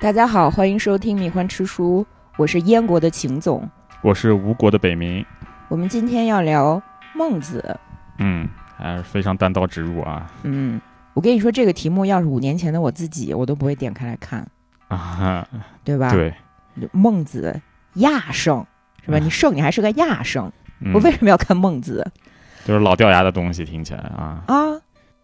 大家好，欢迎收听《米欢吃书》，我是燕国的秦总。我是吴国的北冥，我们今天要聊孟子。嗯，还是非常单刀直入啊嗯，我跟你说，这个题目要是五年前的我自己，我都不会点开来看，啊，对吧？对，孟子亚圣是吧？嗯你圣，你还是个亚圣，嗯我为什么要看孟子就是老掉牙的东西，听起来啊，啊？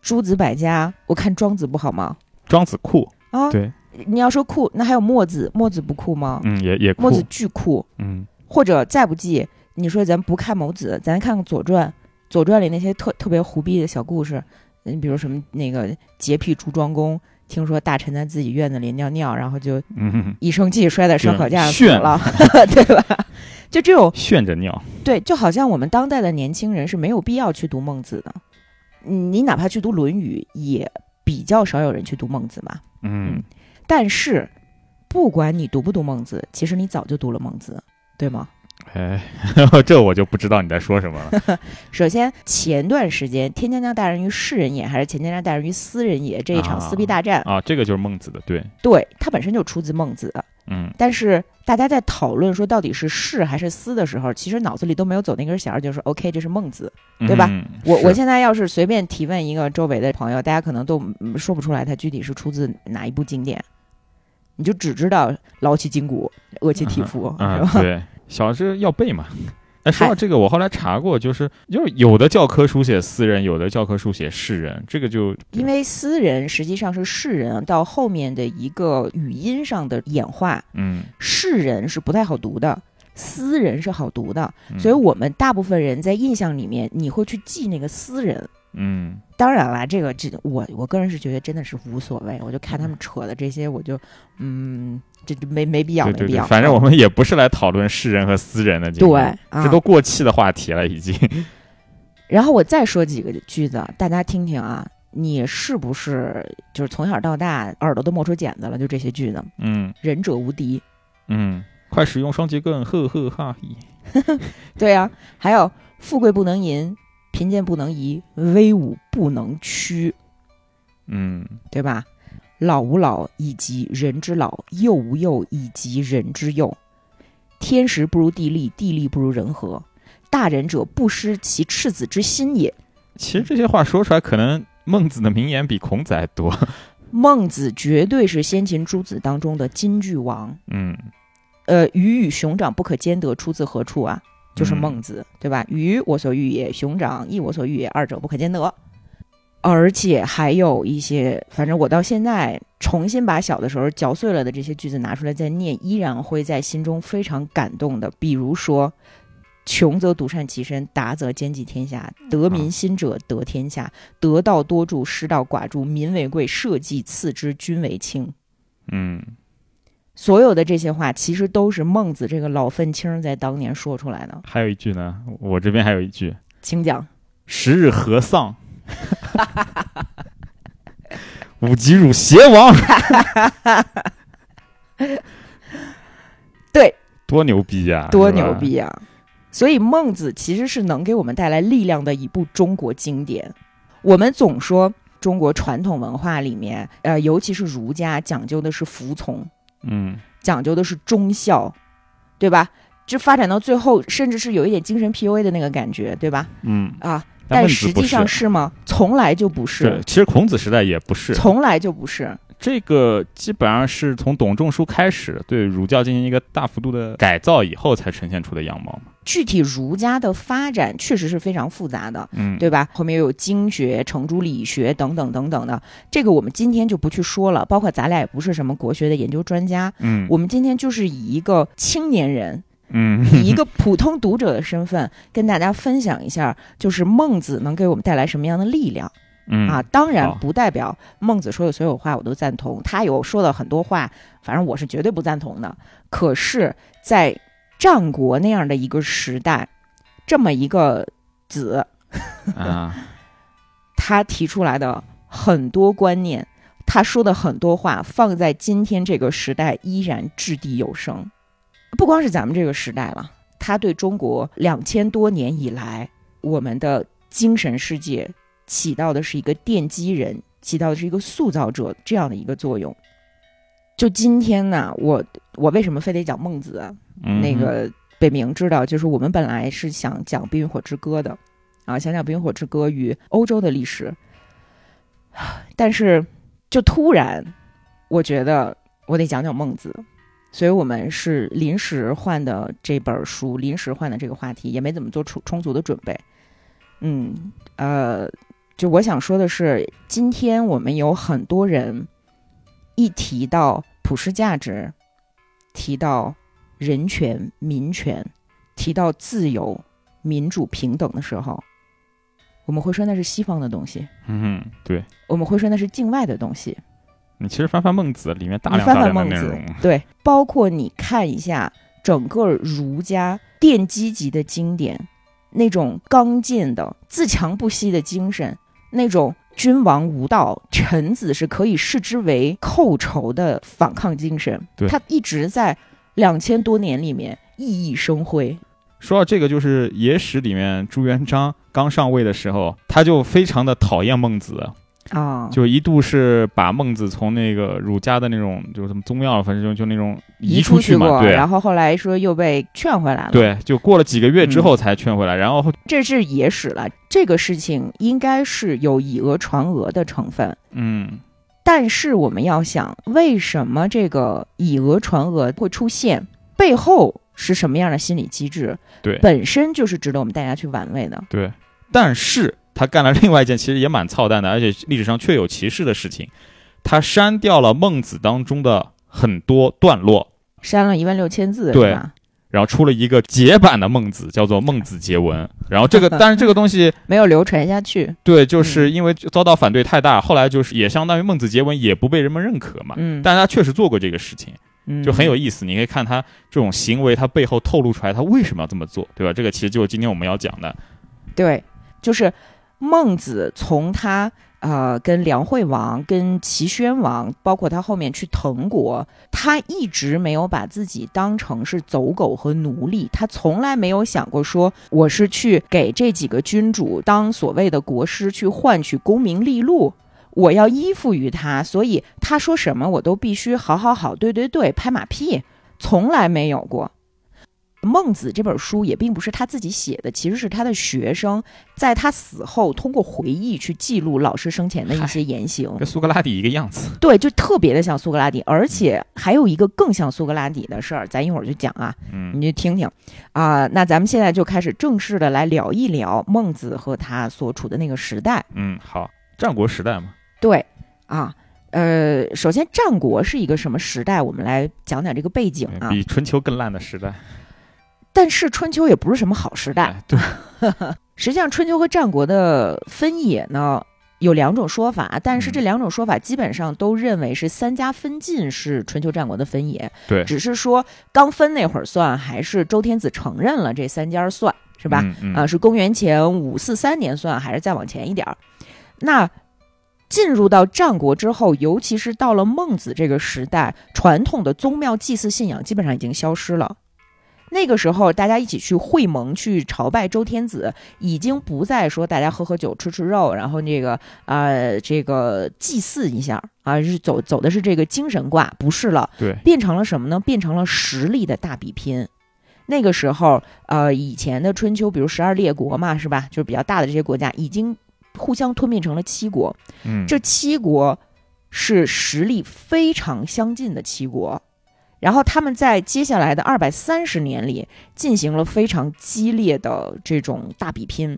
诸子百家，我看庄子不好吗？庄子酷，啊，对，你要说酷，那还有墨子，墨子不酷吗？嗯，也也酷。墨，子巨酷，嗯。或者再不济，你说咱不看某子，咱看看《左传》，《左传》里那些特特别胡逼的小故事，你比如什么那个洁癖朱庄公，听说大臣在自己院子里尿尿，然后就嗯，一生气摔在烧烤架上了，对吧？就这种炫着尿，对，就好像我们当代的年轻人是没有必要去读孟子的，嗯你哪怕去读《论语》，也比较少有人去读孟子嘛。嗯，但是，不管你读不读孟子，其实你早就读了孟子，对吗？哎，这我就不知道你在说什么了，首先，前段时间“天将降大任于世人也”还是“钱将降大任于斯人也”这一场啊撕逼大战，啊，这个就是孟子的，对，对它本身就出自孟子。嗯但是大家在讨论说到底是是还是斯的时候，其实脑子里都没有走那根弦儿，就是 OK，这是孟子。对吧嗯我我现在要是随便提问一个周围的朋友，大家可能都嗯说不出来它具体是出自哪一部经典，你就只知道劳其筋骨，饿其体肤，啊是，吧？对，小时要背嘛。哎，说到这个，我后来查过，就是就是有的教科书写私人，有的教科书写世人，这个就因为私人实际上是士人到后面的一个语音上的演化，嗯，士人是不太好读的，私人是好读的，嗯所以我们大部分人在印象里面，你会去记那个私人。嗯当然啦，这个这我我个人是觉得真的是无所谓，我就看他们扯的这些，我就嗯，这这没没必要，对对对，没必要。反正我们也不是来讨论世人和私人的，今对啊这都过气的话题了，已经。然后我再说几个句子，大家听听啊，你是不是就是从小到大耳朵都磨出茧子了？就这些句子，嗯忍者无敌。嗯，快使用双截棍，呵呵哈嘿。对呀、还有富贵不能淫，贫贱不能移，威武不能屈，嗯对吧？老吾老以及人之老，幼吾幼以及人之幼。天时不如地利，地利不如人和。大人者不失其赤子之心也。其实这些话说出来，可能孟子的名言比孔子还多。孟子绝对是先秦诸子当中的金句王。嗯呃，鱼与熊掌不可兼得，出自何处啊？就是嗯孟子，对吧？鱼我所欲也，熊掌亦我所欲也，二者不可兼得。而且还有一些，反正我到现在重新把小的时候嚼碎了的这些句子拿出来再念，依然会在心中非常感动的。比如说，穷则独善其身，达则兼济天下。得民心者得天下，得道多助，失道寡助。民为贵，社稷次之，君为轻。嗯所有的这些话，其实都是孟子这个老愤青在当年说出来的。还有一句呢，我这边还有一句：请讲。十日何丧？五级汝邪王。对，多牛逼呀、多牛！逼啊！所以孟子其实是能给我们带来力量的一部中国经典。我们总说中国传统文化里面，呃，尤其是儒家讲究的是服从，嗯讲究的是忠孝，对吧？就发展到最后，甚至是有一点精神 PUA 的那个感觉，对吧？嗯，啊，但实际上是是吗？从来就不对是，，其实孔子时代也不是，从来就不是。这个基本上是从董仲舒开始对儒教进行一个大幅度的改造以后才呈现出的样貌嘛。具体儒家的发展确实是非常复杂的，嗯，对吧？后面又有经学、程朱理学等等等等的，这个我们今天就不去说了。包括咱俩也不是什么国学的研究专家，嗯我们今天就是以一个青年人，嗯以一个普通读者的身份，跟大家分享一下，就是孟子能给我们带来什么样的力量。嗯啊，当然不代表孟子说的所有话我都赞同，他有说的很多话，反正我是绝对不赞同的。可是，在战国那样的一个时代，这么一个子，啊，他提出来的很多观念，他说的很多话，放在今天这个时代依然掷地有声。不光是咱们这个时代了，他对中国两千多年以来我们的精神世界起到的是一个奠基人，起到的是一个塑造者这样的一个作用。就今天呢，我我为什么非得讲孟子啊？嗯那个北明知道，就是我们本来是想讲《冰与火之歌》的，啊，想讲《冰与火之歌》与欧洲的历史，但是就突然，我觉得我得讲讲孟子，所以我们是临时换的这本书，临时换的这个话题，也没怎么做充充足的准备。嗯，呃，就我想说的是，今天我们有很多人一提到普世价值，提到人权、民权，提到自由、民主、平等的时候，我们会说那是西方的东西，嗯哼，对我们会说那是境外的东西。你其实翻翻孟子里面大你量大翻翻孟子对，包括你看一下整个儒家奠基级的经典，那种刚健的、自强不息的精神，那种君王无道，臣子是可以视之为寇仇的反抗精神，对。它一直在两千多年里面熠熠生辉。说到这个，就是野史里面朱元璋刚上位的时候，他就非常的讨厌孟子，啊，就一度是把孟子从那个儒家的那种就是什么宗庙，反正就就那种移出去嘛，过，对然后后来说又被劝回来了。对，就过了几个月之嗯后才劝回来，然后这是野史了。这个事情应该是有以讹传讹的成分。嗯但是我们要想，为什么这个以讹传讹会出现？背后是什么样的心理机制？对本身就是值得我们大家去玩味的。对，但是他干了另外一件其实也蛮操蛋的，而且历史上确有其事的事情，他删掉了孟子当中的很多段落，删了一万六千字，对吧？然后出了一个解版的孟子，叫做《孟子结文》。然后这个，但是这个东西，没有流传下去。对，就是因为遭到反对太大，后来就是也相当于孟子结文也不被人们认可嘛。嗯，但他确实做过这个事情，嗯就很有意思。你可以看他这种行为，他背后透露出来他为什么要这么做，对吧？这个其实就是今天我们要讲的。对，就是孟子从他呃跟梁惠王、跟齐宣王，包括他后面去滕国，他一直没有把自己当成是走狗和奴隶，他从来没有想过说我是去给这几个君主当所谓的国师，去换取功名利禄。我要依附于他，所以他说什么我都必须好好好，对对对，拍马屁，从来没有过。孟子这本书也并不是他自己写的，其实是他的学生在他死后通过回忆去记录老师生前的一些言行。跟苏格拉底一个样子。对，就特别的像苏格拉底，而且还有一个更像苏格拉底的事儿，咱一会儿就讲啊，嗯你就听听啊、那咱们现在就开始正式的来聊一聊孟子和他所处的那个时代。嗯，好，战国时代嘛。对啊，呃，首先战国是一个什么时代？我们来讲讲这个背景啊。比春秋更烂的时代。但是春秋也不是什么好时代，哎，对，实际上，春秋和战国的分野呢有两种说法，但是嗯这两种说法基本上都认为是三家分晋是春秋战国的分野，对，只是说刚分那会儿算，还是周天子承认了这三家算，是吧？嗯嗯啊，是公元前五四三年算，还是再往前一点儿？那进入到战国之后，尤其是到了孟子这个时代，传统的宗庙祭祀信仰基本上已经消失了。那个时候，大家一起去会盟去朝拜周天子，已经不再说大家喝喝酒、吃吃肉，然后那个呃这个祭祀一下啊，是走走的是这个精神卦，不是了。对，变成了什么呢？变成了实力的大比拼。那个时候，呃，以前的春秋，比如十二列国嘛，是吧？就是比较大的这些国家，已经互相吞并成了七国。嗯，这七国是实力非常相近的七国，然后他们在接下来的二百三十年里进行了非常激烈的这种大比拼。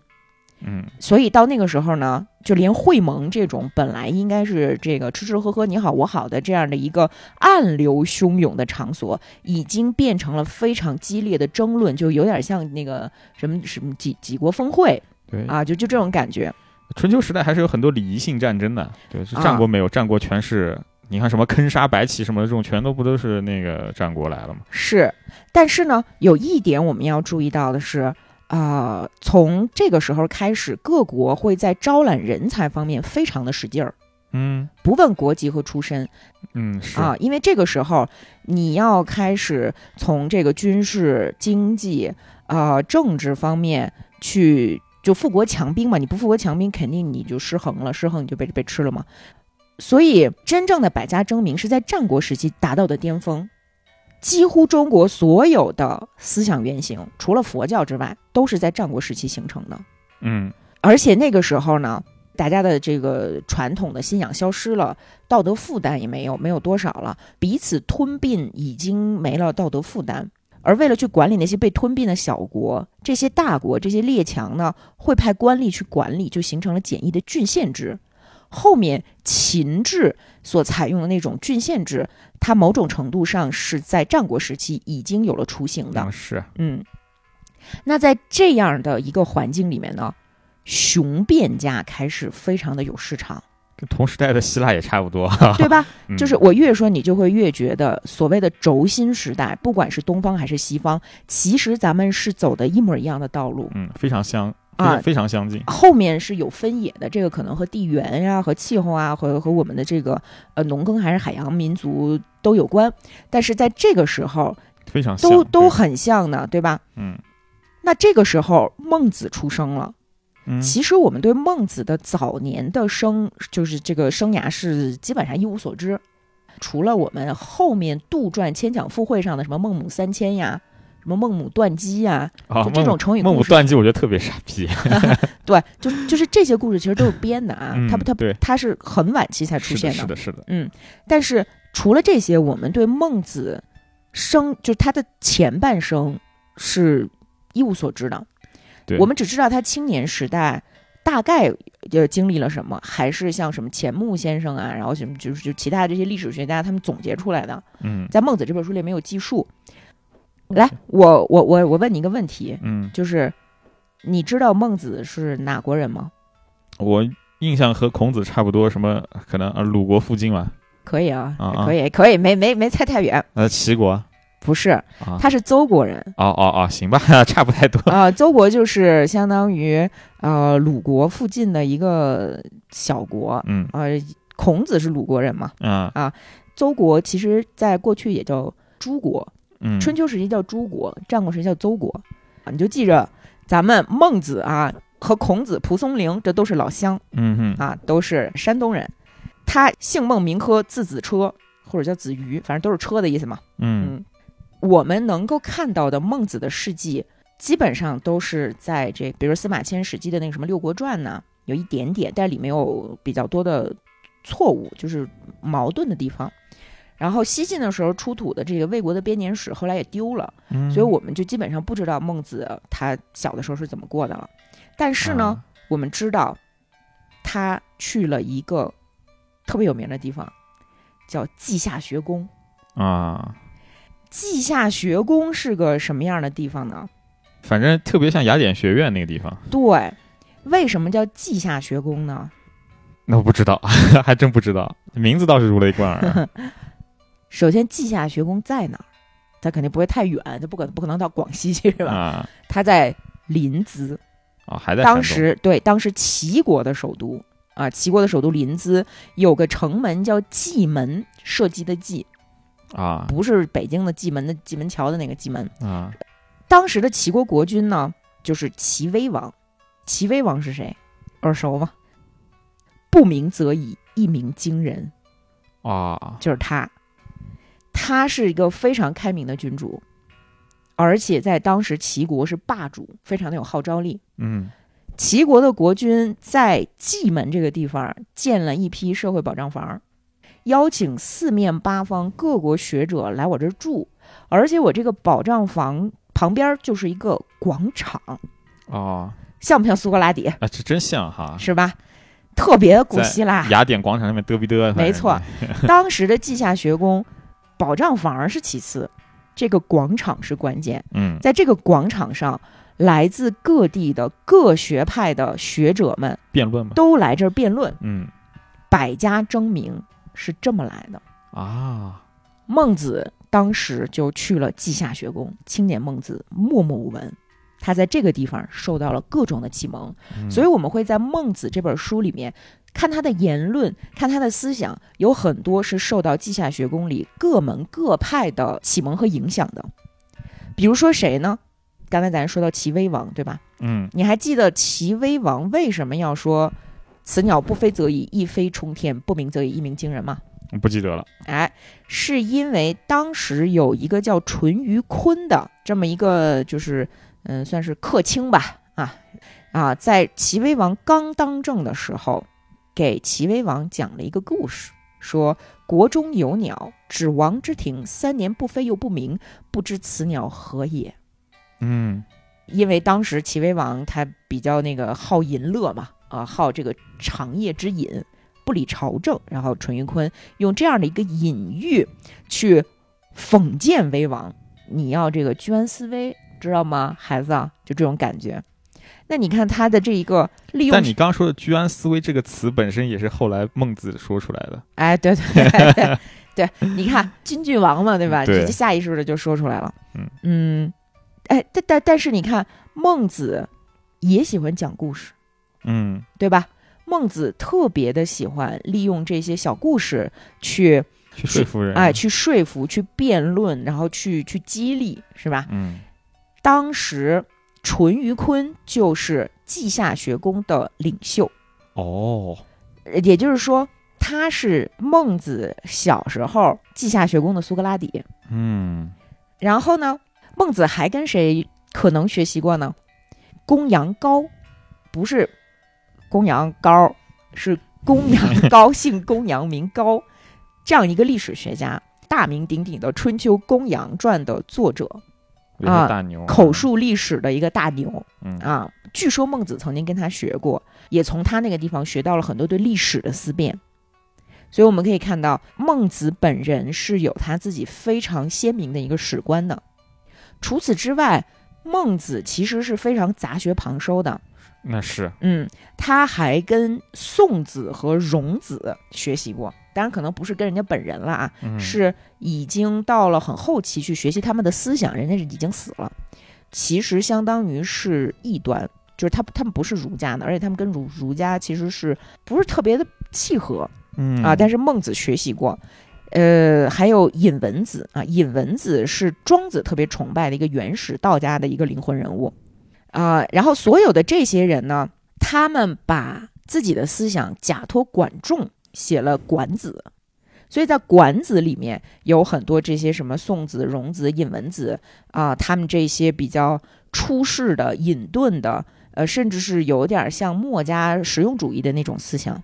嗯所以到那个时候呢，就连会盟这种本来应该是这个吃吃喝喝你好我好的这样的一个暗流汹涌的场所，已经变成了非常激烈的争论，就有点像那个什么什么几几国峰会对啊，就就这种感觉。春秋时代还是有很多礼仪性战争的，对，是啊战国没有，战国全是你看什么坑杀白起什么的这种，全都不都是那个战国来了吗？是，但是呢，有一点我们要注意到的是，啊，从这个时候开始，各国会在招揽人才方面非常的使劲儿，嗯不问国籍和出身。嗯是啊，因为这个时候你要开始从这个军事、经济、呃政治方面去就富国强兵嘛，你不富国强兵，肯定你就失衡了，失衡你就被被吃了嘛。所以真正的百家争鸣是在战国时期达到的巅峰。几乎中国所有的思想原型，除了佛教之外，都是在战国时期形成的。嗯而且那个时候呢，大家的这个传统的信仰消失了，道德负担也没有，没有多少了，彼此吞并已经没了道德负担。而为了去管理那些被吞并的小国，这些大国、这些列强呢，会派官吏去管理，就形成了简易的郡县制。后面秦制所采用的那种郡县制，它某种程度上是在战国时期已经有了雏形的嗯。是嗯，那在这样的一个环境里面呢，雄辩家开始非常的有市场，跟同时代的希腊也差不多。对吧？嗯就是我越说，你就会越觉得所谓的轴心时代，不管是东方还是西方，其实咱们是走的一模一样的道路。嗯非常相非啊非常相近。后面是有分野的，这个可能和地缘呀、和气候啊、和和我们的这个呃农耕还是海洋民族都有关。但是在这个时候，非常像都都很像呢，对吧？嗯那这个时候，孟子出生了。嗯其实我们对孟子的早年的生，就是这个生涯是基本上一无所知，除了我们后面杜撰千讲附会上的什么孟母三迁呀，什么孟母断机呀，啊就这种成语故事，孟母断机，我觉得特别傻逼。对，就就是这些故事其实都是编的啊，嗯它不它对它是很晚期才出是的，现是的，是的。嗯，但是除了这些，我们对孟子生就是他的前半生是一无所知的。对我们只知道他青年时代大概呃经历了什么，还是像什么钱穆先生啊，然后什么就是就其他的这些历史学家他们总结出来的，嗯在《孟子》这本书里没有记述。来，我我我我问你一个问题，嗯，就是你知道孟子是哪国人吗？我印象和孔子差不多，什么可能啊鲁国附近吧，可以啊，啊啊可以可以，没没没猜太远，呃齐国不是，啊。他是邹国人。哦哦哦，行吧，差不太多。啊、邹国就是相当于呃鲁国附近的一个小国，嗯呃，孔子是鲁国人嘛，嗯啊邹国其实在过去也叫诸国，嗯，春秋时期叫诸国，战国时期叫邹国，啊，你就记着，咱们孟子啊和孔子、蒲松龄这都是老乡嗯哼啊，都是山东人。他姓孟名轲，字子车，或者叫子瑜，反正都是车的意思嘛。嗯嗯，我们能够看到的孟子的事迹，基本上都是在这，比如司马迁《史记》的那个什么《六国传》呢，有一点点，但里面有比较多的错误，就是矛盾的地方。然后西晋的时候出土的这个魏国的编年史，后来也丢了，嗯，所以我们就基本上不知道孟子他小的时候是怎么过的了。但是呢，啊我们知道他去了一个特别有名的地方，叫稷下学宫。啊，稷下学宫是个什么样的地方呢？反正特别像雅典学院那个地方，对，为什么叫稷下学宫呢？那我不知道，还真不知道，名字倒是如雷贯耳。首先，稷下学宫在哪儿？它肯定不会太远，他不可不可能到广西去是吧？啊它在临淄，啊，还在当时对，当时齐国的首都啊，齐国的首都临淄有个城门叫蓟门，射击的蓟，啊不是北京的蓟门的蓟门桥的那个蓟门。啊当时的齐国国君呢，就是齐威王。齐威王是谁？耳熟吗？不鸣则已，一鸣惊人，啊就是他。他是一个非常开明的君主，而且在当时齐国是霸主，非常的有号召力。嗯齐国的国君在蓟门这个地方建了一批社会保障房，邀请四面八方各国学者来我这儿住，而且我这个保障房旁边就是一个广场，哦像不像苏格拉底？啊，这真像哈，是吧？特别古希腊。雅典广场上面嘚逼嘚，没错，当时的稷下学宫，保障房是其次，这个广场是关键。嗯。在这个广场上，来自各地的各学派的学者们辩论嘛，都来这儿辩论，嗯。百家争鸣是这么来的。啊。孟子当时就去了稷下学宫，青年孟子默默无闻。他在这个地方受到了各种的启蒙，嗯。所以我们会在《孟子》这本书里面看他的言论，看他的思想，有很多是受到稷下学宫里各门各派的启蒙和影响的。比如说谁呢？刚才咱说到齐威王，对吧？嗯你还记得齐威王为什么要说此鸟不飞则已，一飞冲天；不鸣则已，一鸣惊人吗。不记得了。哎，是因为当时有一个叫淳于髡的这么一个，就是嗯，算是客卿吧，啊啊，在齐威王刚当政的时候，给齐威王讲了一个故事，说国中有鸟，指王之庭，三年不飞又不鸣，不知此鸟何也。嗯因为当时齐威王他比较那个好淫乐嘛，啊，好这个长夜之饮，不理朝政。然后淳于髡用这样的一个隐喻去讽谏威王，你要这个居安思危，知道吗，孩子啊？就这种感觉。那你看他的这一个利用但你刚说的“居安思危”这个词本身也是后来孟子说出来的。哎，对对对对，你看 金句王嘛，对吧？对直接下意识的就说出来了。嗯嗯，哎，但但但是你看孟子也喜欢讲故事，嗯对吧？孟子特别的喜欢利用这些小故事去去说服人。哎去说服、去辩论，然后去去激励，是吧？嗯当时淳于髡就是稷下学宫的领袖。哦，呃也就是说，他是孟子小时候稷下学宫的苏格拉底。嗯然后呢，孟子还跟谁可能学习过呢？公羊高，不是公羊高，是公羊高，姓公羊名高，这样一个历史学家，大名鼎鼎的《春秋公羊传》的作者，大牛口述历史的一个大牛嗯啊。据说孟子曾经跟他学过，也从他那个地方学到了很多对历史的思辨。所以我们可以看到，孟子本人是有他自己非常鲜明的一个史观的。除此之外，孟子其实是非常杂学旁收的。那是嗯，他还跟宋子和荣子学习过，当然可能不是跟人家本人了啊，嗯是已经到了很后期去学习他们的思想，人家是已经死了。其实相当于是异端，就是他他们不是儒家的，而且他们跟儒儒家其实是不是特别的契合嗯啊？但是孟子学习过。呃，还有尹文子啊，尹文子是庄子特别崇拜的一个原始道家的一个灵魂人物啊、然后所有的这些人呢，他们把自己的思想假托管仲，写了《管子》，所以在《管子》里面有很多这些什么宋子、荣子、尹文子啊、他们这些比较出世的、隐遁的，呃，甚至是有点像墨家实用主义的那种思想。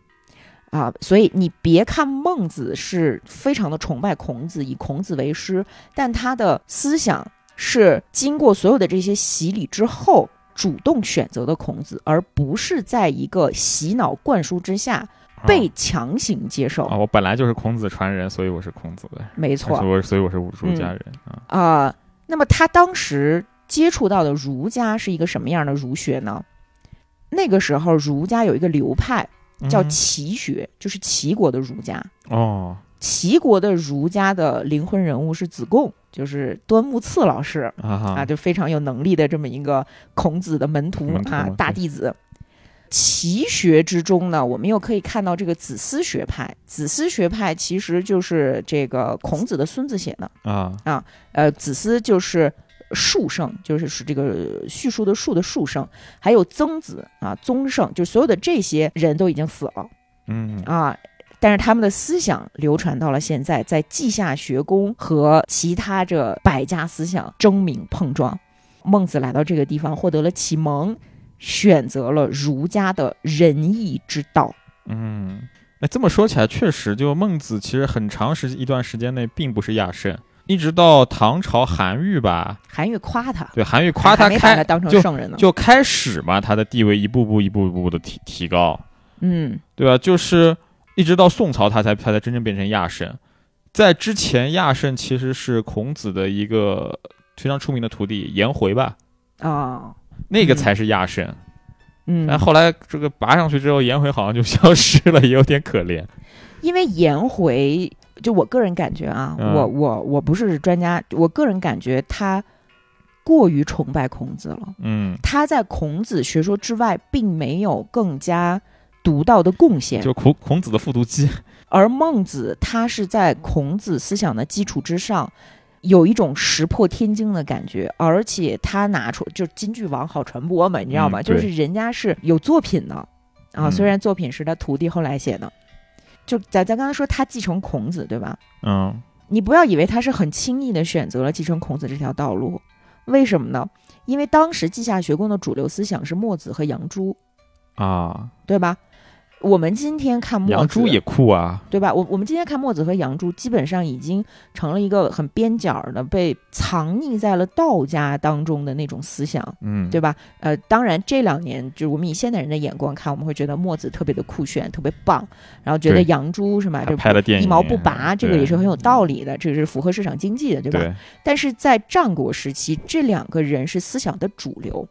啊，所以你别看孟子是非常的崇拜孔子，以孔子为师，但他的思想是经过所有的这些洗礼之后，主动选择的孔子，而不是在一个洗脑灌输之下被强行接受。啊，我本来就是孔子传人，所以我是孔子的，没错所以我所以我是儒儒家人啊。啊、那么他当时接触到的儒家是一个什么样的儒学呢？那个时候儒家有一个流派叫嗯齐学，就是齐国的儒家。哦齐国的儒家的灵魂人物是子贡，就是端木赐老师啊啊，就非常有能力的这么一个孔子的门徒 啊大弟子。齐学之中呢，我们又可以看到这个子思学派。子思学派其实就是这个孔子的孙子写的，啊啊呃，子思就是述圣，就是是这个叙述的述的述圣，还有曾子啊，宗圣，就所有的这些人都已经死了。嗯啊，但是他们的思想流传到了现在，在稷下学宫和其他这百家思想争鸣碰撞。孟子来到这个地方，获得了启蒙，选择了儒家的仁义之道。嗯，哎，这么说起来，确实，就孟子其实很长时一段时间内并不是亚圣，一直到唐朝韩愈吧，韩愈夸他，对韩愈夸他开他当成就圣人呢。就开始嘛，他的地位一步步一步步的提提高，嗯对吧？就是一直到宋朝，他才他才真正变成亚圣。在之前，亚圣其实是孔子的一个非常出名的徒弟颜回吧，啊那个嗯才是亚圣。嗯，但后来这个拔上去之后，颜回好像就消 失了，也有点可怜。因为颜回，就我个人感觉啊，嗯我我我不是专家，我个人感觉他过于崇拜孔子了。嗯，他在孔子学说之外，并没有更加独到的贡献。就孔孔子的复读机。而孟子他是在孔子思想的基础之上，有一种石破天惊的感觉，而且他拿出就是金句王好传播嘛，你知道吗？嗯就是人家是有作品的啊，嗯虽然作品是他徒弟后来写的，就咱咱刚才说他继承孔子，对吧？嗯你不要以为他是很轻易的选择了继承孔子这条道路，为什么呢？因为当时稷下学宫的主流思想是墨子和杨朱，啊，对吧？我们今天看墨子，杨朱也酷啊，对吧？我我们今天看墨子和杨朱，基本上已经成了一个很边角的，被藏匿在了道家当中的那种思想，嗯，对吧？呃，当然这两年，就是我们以现代人的眼光看，我们会觉得墨子特别的酷炫，特别棒，然后觉得杨朱是吧？他这拍的电影一毛不拔，这个也是很有道理的，这个是符合市场经济的，对吧？对，但是在战国时期，这两个人是思想的主流，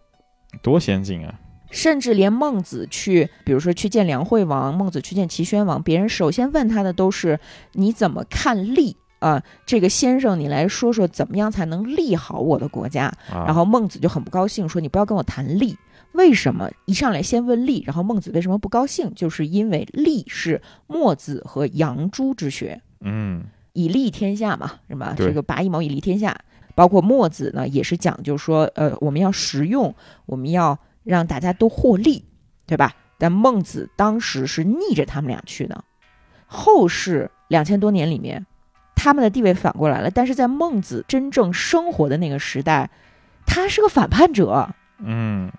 多先进啊，甚至连孟子去，比如说去见梁惠王，孟子去见齐宣王，别人首先问他的都是你怎么看利啊、这个先生，你来说说怎么样才能利好我的国家？啊然后孟子就很不高兴，说你不要跟我谈利。为什么一上来先问利？然后孟子为什么不高兴？就是因为利是墨子和杨朱之学，嗯以利天下嘛，是吧？这个拔一毛以利天下，包括墨子呢，也是讲究说，呃，我们要实用，我们要让大家都获利，对吧？但孟子当时是逆着他们俩去的，后世两千多年里面，他们的地位反过来了，但是在孟子真正生活的那个时代，他是个反叛者，嗯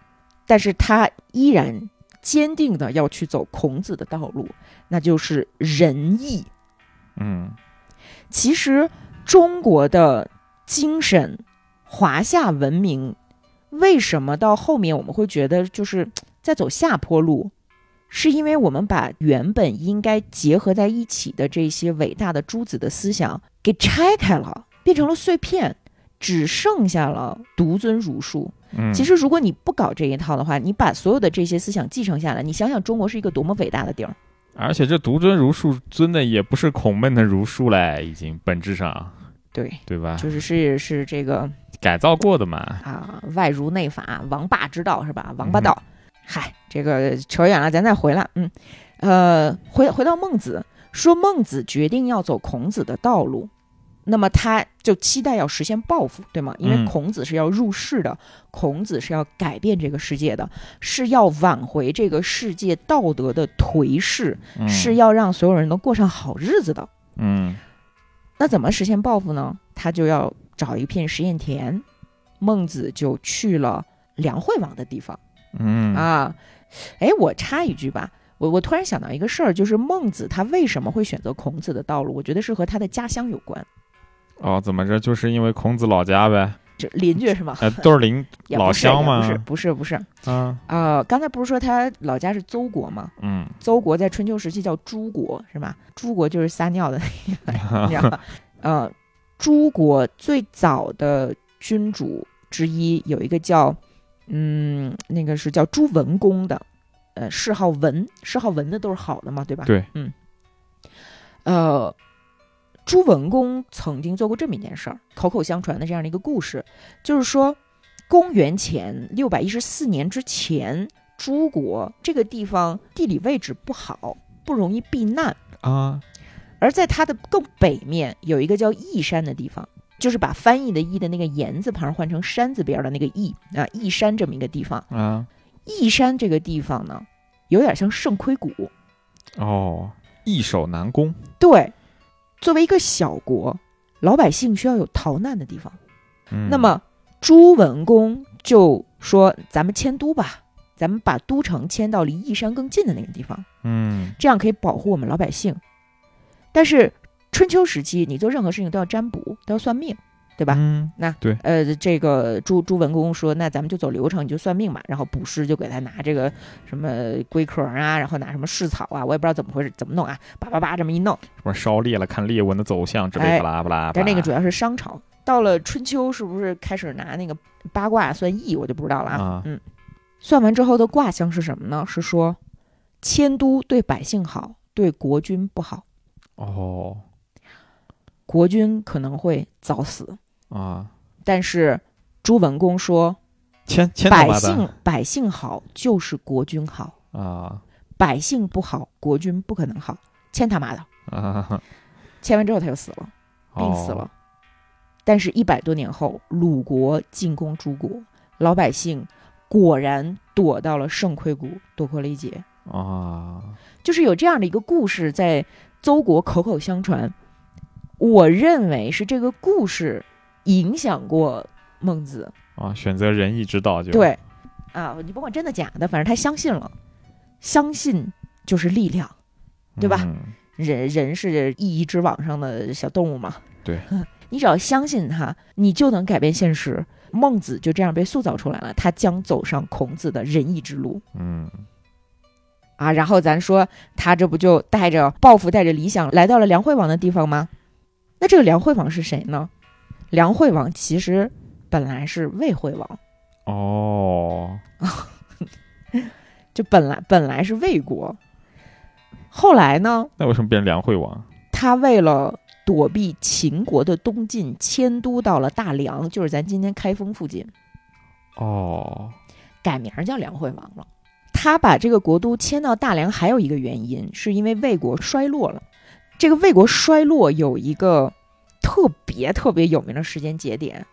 但是他依然坚定的要去走孔子的道路，那就是仁义。嗯其实中国的精神、华夏文明，为什么到后面我们会觉得就是 在走下坡路？是因为我们把原本应该结合在一起的这些伟大的诸子的思想给拆开了，变成了碎片，只剩下了独尊儒术。嗯，其实，如果你不搞这一套的话，你把所有的这些思想继承下来，你想想中国是一个多么伟大的地儿。而且这独尊儒术尊的也不是孔孟的儒术嘞，已经本质上对，对吧？就是是是这个改造过的嘛，啊，外儒内法，王霸之道是吧？王八道。嗨，这个扯远了，咱再回来。嗯，呃，回回到孟子，说孟子决定要走孔子的道路，那么他就期待要实现抱负，对吗？因为嗯孔子是要入世的，孔子是要改变这个世界的，是要挽回这个世界道德的颓势，嗯是要让所有人都过上好日子的。嗯那怎么实现抱负呢？他就要找一片实验田，孟子就去了梁惠王的地方嗯啊。哎，我插一句吧，我我突然想到一个事儿，就是孟子他为什么会选择孔子的道路？我觉得是和他的家乡有关。哦，怎么着？就是因为孔子老家呗，这邻居是吗？呃，都是邻 老乡吗不是，不是，不是。啊，呃，刚才不是说他老家是邹国吗？嗯邹国在春秋时期叫诸国，是吧？诸国就是撒尿的那个，你知道吗？呃，诸国最早的君主之一有一个叫，嗯，那个是叫朱文公的，呃，谥号文，谥号文的都是好的嘛，对吧？对，嗯，呃，朱文公曾经做过这么一件事儿，口口相传的这样的一个故事，就是说，公元前六百一十四年之前，诸国这个地方地理位置不好，不容易避难。啊，而在它的更北面有一个叫义山的地方，就是把翻译的“义”的那个言字旁换成山字边的那个“义”啊，义山这么一个地方。啊，义山这个地方呢，有点像圣盔谷。哦，易守难攻，对，作为一个小国，老百姓需要有逃难的地方。嗯那么朱文公就说：“咱们迁都吧，咱们把都城迁到离义山更近的那个地方。”嗯这样可以保护我们老百姓。但是春秋时期，你做任何事情都要占卜，都要算命，对吧？嗯那对呃，这个朱朱文公说，那咱们就走流程，你就算命吧。然后卜师就给他拿这个什么龟壳啊，然后拿什么蓍草啊，我也不知道怎么回事，怎么弄啊，叭叭叭这么一弄。什么烧裂了，看裂纹的走向之类，哎巴拉巴拉。但那个主要是商朝，到了春秋是不是开始拿那个八卦算易，我就不知道了啊嗯，算完之后的卦象是什么呢？是说迁都对百姓好，对国君不好。哦。国君可能会早死。啊，但是朱文公说，迁迁他百姓百姓好就是国君好，啊。百姓不好，国君不可能好，欠他妈的！啊，签完之后他就死了，病死了。哦但是，一百多年后，鲁国进攻诸国，老百姓果然躲到了圣盔谷，躲过了一劫。啊，就是有这样的一个故事在邹国口口相传。我认为是这个故事影响过孟子，啊，选择仁义之道就。对，啊，你甭管真的假的，反正他相信了，相信就是力量，对吧？嗯。人人是一一之网上的小动物嘛，对，你只要相信他，你就能改变现实。孟子就这样被塑造出来了，他将走上孔子的仁义之路。嗯啊。然后咱说他这不就带着抱负、带着理想来到了梁惠王的地方吗？那这个梁惠王是谁呢？梁惠王其实本来是魏惠王，哦，就本来本来是魏国，后来呢，那为什么变梁惠王？他为了躲避秦国的东进，迁都到了大梁，就是咱今天开封附近，哦，改名叫梁惠王了。他把这个国都迁到大梁，还有一个原因，是因为魏国衰落了。这个魏国衰落有一个特别特别有名的时间节点，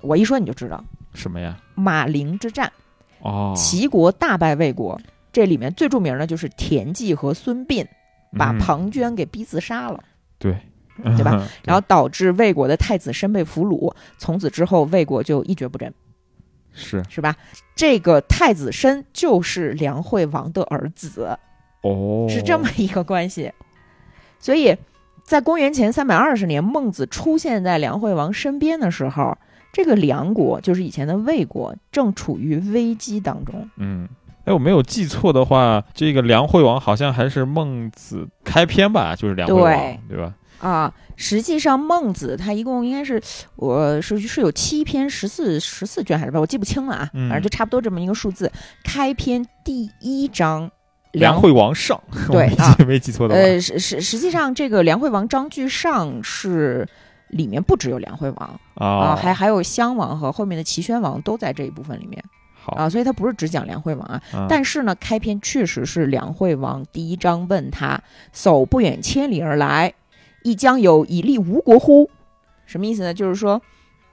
我一说你就知道，什么呀？马陵之战，哦，齐国大败魏国。这里面最著名的就是田忌和孙膑把嗯庞涓给逼自杀了。对对吧？然后导致魏国的太子申被俘虏，从此之后魏国就一蹶不振，是是吧？这个太子申就是梁惠王的儿子，哦，是这么一个关系。所以在公元前三百二十年，孟子出现在梁惠王身边的时候，这个梁国就是以前的魏国，正处于危机当中。嗯。哎，我没有记错的话，这个梁惠王好像还是孟子开篇吧，就是梁惠王，对对吧？啊，实际上孟子他一共应该是，我是是有七篇十四十四卷还是吧，我记不清了啊，嗯。反正就差不多这么一个数字。开篇第一章，梁惠王上，对没记啊没记错的话，呃，实实实际上这个梁惠王章句上是里面不只有梁惠王啊、啊，还还有襄王和后面的齐宣王都在这一部分里面。好，啊，所以他不是只讲梁惠王啊。嗯。但是呢，开篇确实是梁惠王第一章问他：“叟不远千里而来，亦将有以利吴国乎？”什么意思呢？就是说，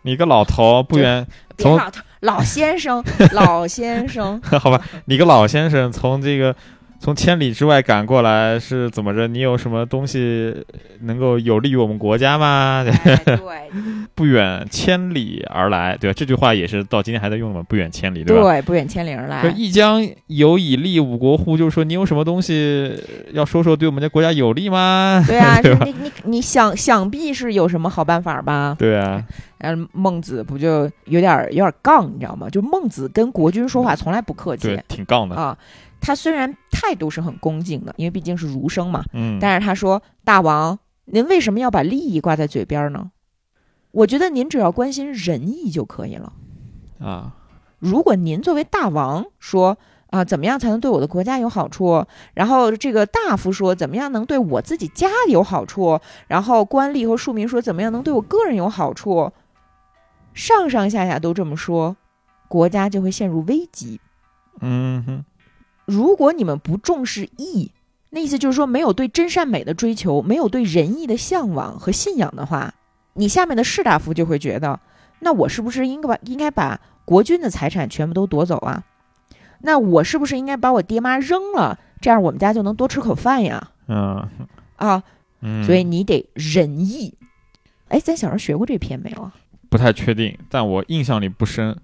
你个老头不远，别从老头老先生，老先生，好吧，你个老先生从这个从千里之外赶过来是怎么着？你有什么东西能够有利于我们国家吗？哎 对不远千里而来，对吧？这句话也是到今天还在用嘛，不远千里，对吧？对，不远千里而说来。一将有以利五国乎？就是说你有什么东西要说说对我们的国家有利吗？对啊，对你你你想想必是有什么好办法吧？对啊，然后孟子不就有点有点杠，你知道吗？就孟子跟国君说话从来不客气对，挺杠的，啊。他虽然态度是很恭敬的，因为毕竟是儒生嘛，嗯，但是他说：“大王，您为什么要把利益挂在嘴边呢？我觉得您只要关心仁义就可以了。啊，如果您作为大王说啊，怎么样才能对我的国家有好处？然后这个大夫说怎么样能对我自己家有好处？然后官吏和庶民说怎么样能对我个人有好处？上上下下都这么说，国家就会陷入危机。嗯哼，如果你们不重视义，那意思就是说没有对真善美的追求，没有对仁义的向往和信仰的话，你下面的士大夫就会觉得，那我是不是应该把应该把国君的财产全部都夺走啊？那我是不是应该把我爹妈扔了，这样我们家就能多吃口饭呀？嗯啊，嗯，所以你得仁义。哎，咱小时候学过这篇没有啊？不太确定，但我印象里不深。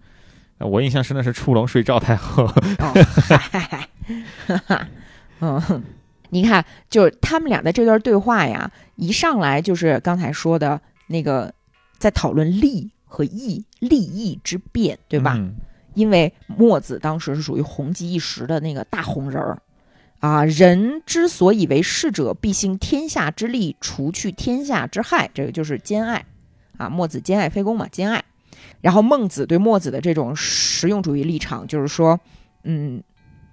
呃我印象深的是出笼睡赵太后，嗯，你看，就是他们俩的这段对话呀，一上来就是刚才说的那个，在讨论利和义，利益之辩，对吧？嗯因为墨子当时是属于红极一时的那个大红人儿啊，人之所以为士者，必兴天下之利，除去天下之害，这个就是兼爱啊。墨子兼爱非攻嘛，兼爱。然后孟子对墨子的这种实用主义立场，就是说，嗯，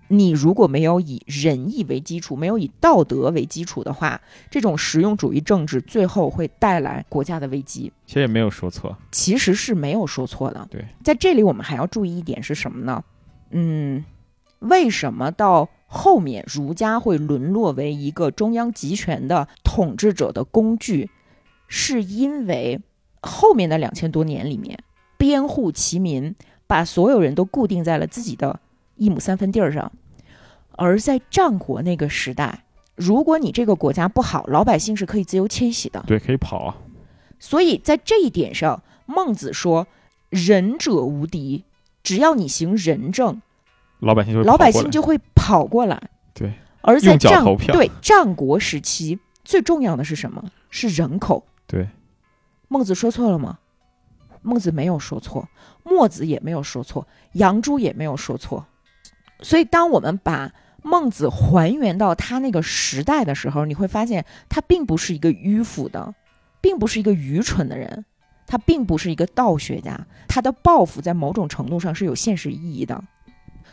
你如果没有以仁义为基础，没有以道德为基础的话，这种实用主义政治最后会带来国家的危机。其实也没有说错。其实是没有说错的。对，在这里我们还要注意一点是什么呢？嗯，为什么到后面儒家会沦落为一个中央集权的统治者的工具？是因为后面的两千多年里面，编户齐民，把所有人都固定在了自己的一亩三分地儿上。而在战国那个时代，如果你这个国家不好，老百姓是可以自由迁徙的。对，可以跑啊。所以在这一点上，孟子说：“仁者无敌，只要你行仁政，老百姓就会老百姓就会跑过来。”对。而在战对战国时期，最重要的是什么？是人口。对，孟子说错了吗？孟子没有说错，墨子也没有说错，杨朱也没有说错。所以，当我们把孟子还原到他那个时代的时候，你会发现他并不是一个迂腐的，并不是一个愚蠢的人，他并不是一个道学家，他的抱负在某种程度上是有现实意义的。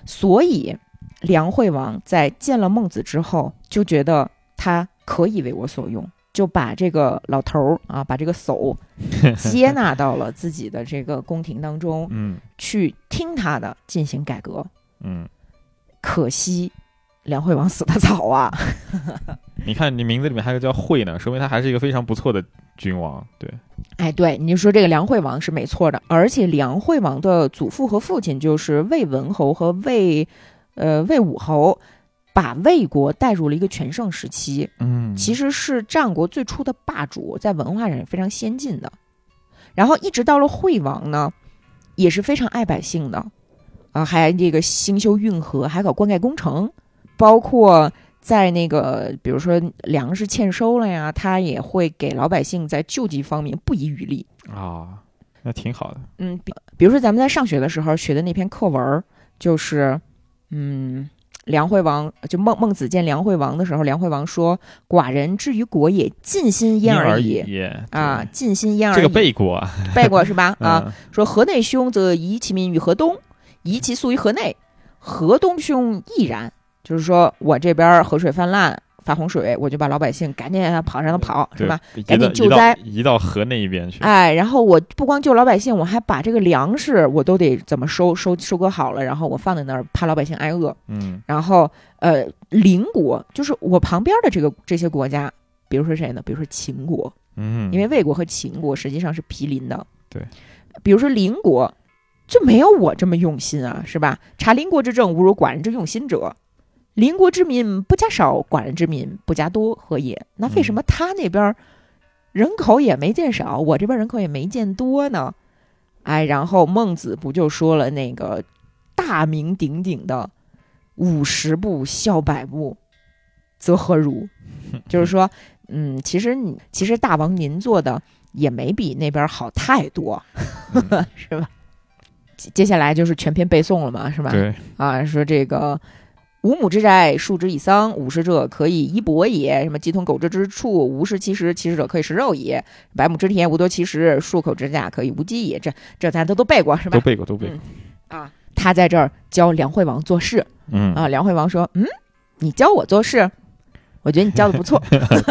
所以，梁惠王在见了孟子之后，就觉得他可以为我所用，就把这个老头儿啊，把这个叟 接纳到了自己的这个宫廷当中，嗯去听他的进行改革。嗯，可惜梁惠王死的早啊！你看你名字里面还有个叫惠呢，说明他还是一个非常不错的君王。对，哎，对，你就说这个梁惠王是没错的，而且梁惠王的祖父和父亲就是魏文侯和魏，呃魏武侯，把魏国带入了一个全盛时期，嗯其实是战国最初的霸主，在文化上也非常先进的。然后一直到了惠王呢，也是非常爱百姓的，啊，还这个兴修运河，还搞灌溉工程，包括在那个比如说粮食欠收了呀，他也会给老百姓在救济方面不遗余力。啊，那挺好的。嗯，比比如说咱们在上学的时候学的那篇课文儿，就是，嗯，梁惠王就孟孟子见梁惠王的时候，梁惠王说：“寡人之于国也，尽心焉而已。也啊，尽心焉而已。这个背过啊背过是吧？啊，嗯说河内兄则移其民于河东，移其粟于河内；河东兄亦然，就是说我这边河水泛滥，发洪水，我就把老百姓赶紧跑让他跑，是吧？赶紧救灾移到河那一边去。哎，然后我不光救老百姓，我还把这个粮食我都得怎么收收收割好了，然后我放在那儿，怕老百姓挨饿。嗯然后呃，邻国就是我旁边的这个这些国家，比如说谁呢？比如说秦国，嗯，因为魏国和秦国实际上是毗邻的。对，比如说邻国，就没有我这么用心啊，是吧？察邻国之政，无如寡人之用心者。邻国之民不加少，寡人之民不加多，何也？那为什么他那边人口也没见少，我这边人口也没见多呢？哎，然后孟子不就说了那个大名鼎鼎的“五十步笑百步，则何如”？就是说，嗯，其实你其实大王您做的也没比那边好太多，嗯 是吧？接接下来就是全篇背诵了嘛，是吧？对，啊，说这个五亩之宅，树之以桑，五十者可以衣帛也。什么鸡同狗之之处，无食其食，其食者可以食肉也。百亩之田，无多其食，数口之家，可以无饥也。这这咱都都背过是吧都？背过都背过。啊，他在这儿教梁惠王做事嗯啊。梁惠王说：“嗯，你教我做事，我觉得你教的不错，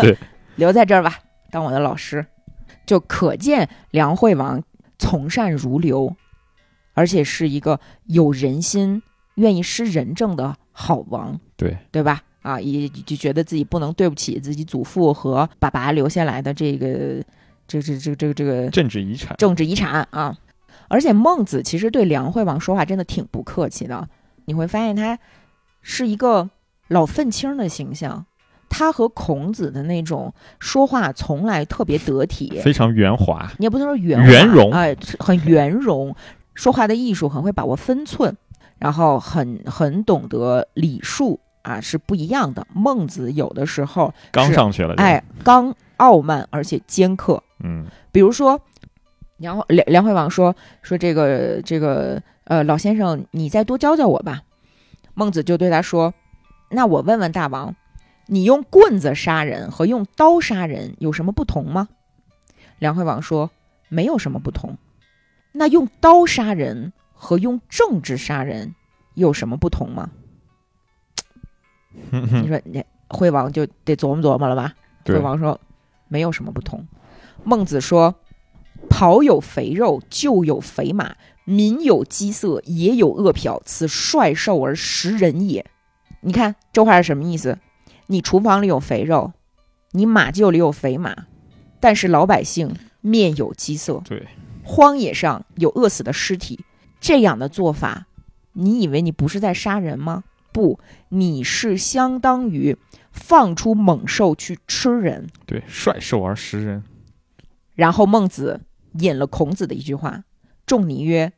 留在这儿吧，当我的老师。”就可见梁惠王从善如流，而且是一个有人心、愿意施仁政的好王，对，对吧？啊，也就觉得自己不能对不起自己祖父和爸爸留下来的这个这这这这个这个政治遗产。政治遗产啊。而且孟子其实对梁惠王说话真的挺不客气的，你会发现他是一个老愤青的形象。他和孔子的那种说话从来特别得体，非常圆滑。你也不能说圆圆融哎，很圆融，说话的艺术很会把握分寸，然后很很懂得礼数啊，是不一样的。孟子有的时候刚上去了，哎，刚傲慢而且尖刻，嗯比如说，梁惠梁梁惠王说说这个这个呃老先生，你再多教教我吧。孟子就对他说：“那我问问大王，你用棍子杀人和用刀杀人有什么不同吗？”梁惠王说：“没有什么不同。那用刀杀人和用政治杀人有什么不同吗？” 你说，你惠王就得琢磨琢磨了吧？惠，王说：“没有什么不同。”孟子说：“庖有肥肉，厩有肥马，民有饥色，也有饿殍，此率兽而食人也。”你看这话是什么意思？你厨房里有肥肉，你马厩里有肥马，但是老百姓面有饥色，对，荒野上有饿死的尸体，这样的做法，你以为你不是在杀人吗？不，你是相当于放出猛兽去吃人。对，率兽而食人。然后孟子引了孔子的一句话：“仲尼曰，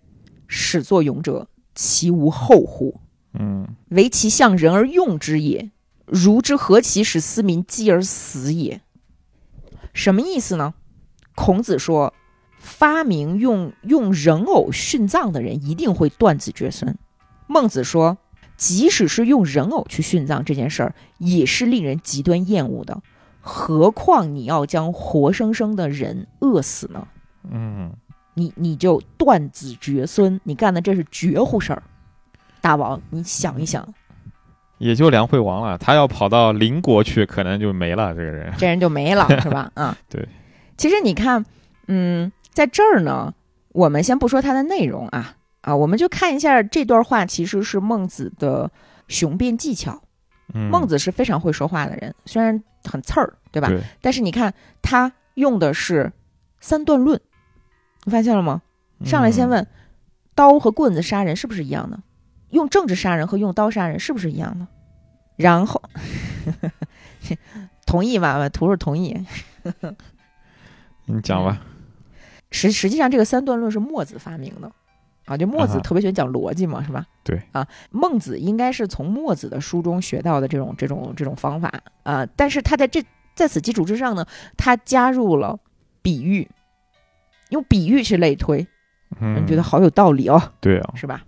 始作俑者，其无后乎？嗯唯其向人而用之也。如之何其使斯民饥而死也？”什么意思呢？孔子说，发明用用人偶殉葬的人一定会断子绝孙。孟子说，即使是用人偶去殉葬这件事儿，也是令人极端厌恶的。何况你要将活生生的人饿死呢？嗯，你你就断子绝孙，你干的这是绝户事儿。大王，你想一想，也就梁惠王了。他要跑到邻国去，可能就没了。这个人，这人就没了，是吧？啊，对。其实你看，嗯，在这儿呢，我们先不说它的内容啊啊，我们就看一下这段话，其实是孟子的雄辩技巧。嗯，孟子是非常会说话的人，虽然很刺儿，对吧？对，但是你看他用的是三段论，你发现了吗？上来先嗯问，刀和棍子杀人是不是一样的？用政治杀人和用刀杀人是不是一样的？然后 同意吧？图是同意。你讲吧。实实际上，这个三段论是墨子发明的。啊，就墨子特别喜欢讲逻辑嘛，是吧？对。啊，孟子应该是从墨子的书中学到的这种这种这种方法。啊，但是他在这在此基础之上呢，他加入了比喻，用比喻去类推，嗯，你觉得好有道理哦，对啊。是吧？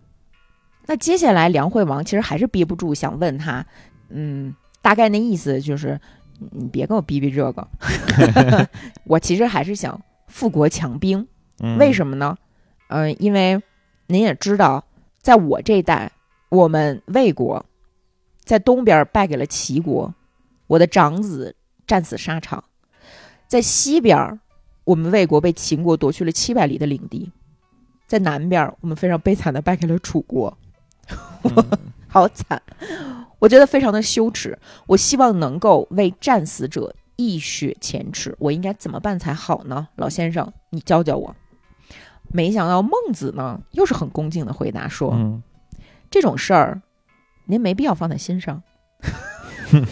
那接下来梁惠王其实还是憋不住想问他，嗯，大概那意思就是，你别跟我逼逼这个，我其实还是想富国强兵。嗯为什么呢？嗯、因为您也知道，在我这一代，我们魏国在东边败给了齐国，我的长子战死沙场；在西边，我们魏国被秦国夺去了七百里的领地；在南边，我们非常悲惨的败给了楚国，嗯 好惨！我觉得非常的羞耻。我希望能够为战死者一雪前耻，我应该怎么办才好呢？老先生，你教教我。没想到孟子呢，又是很恭敬的回答说：“嗯这种事儿，您没必要放在心上。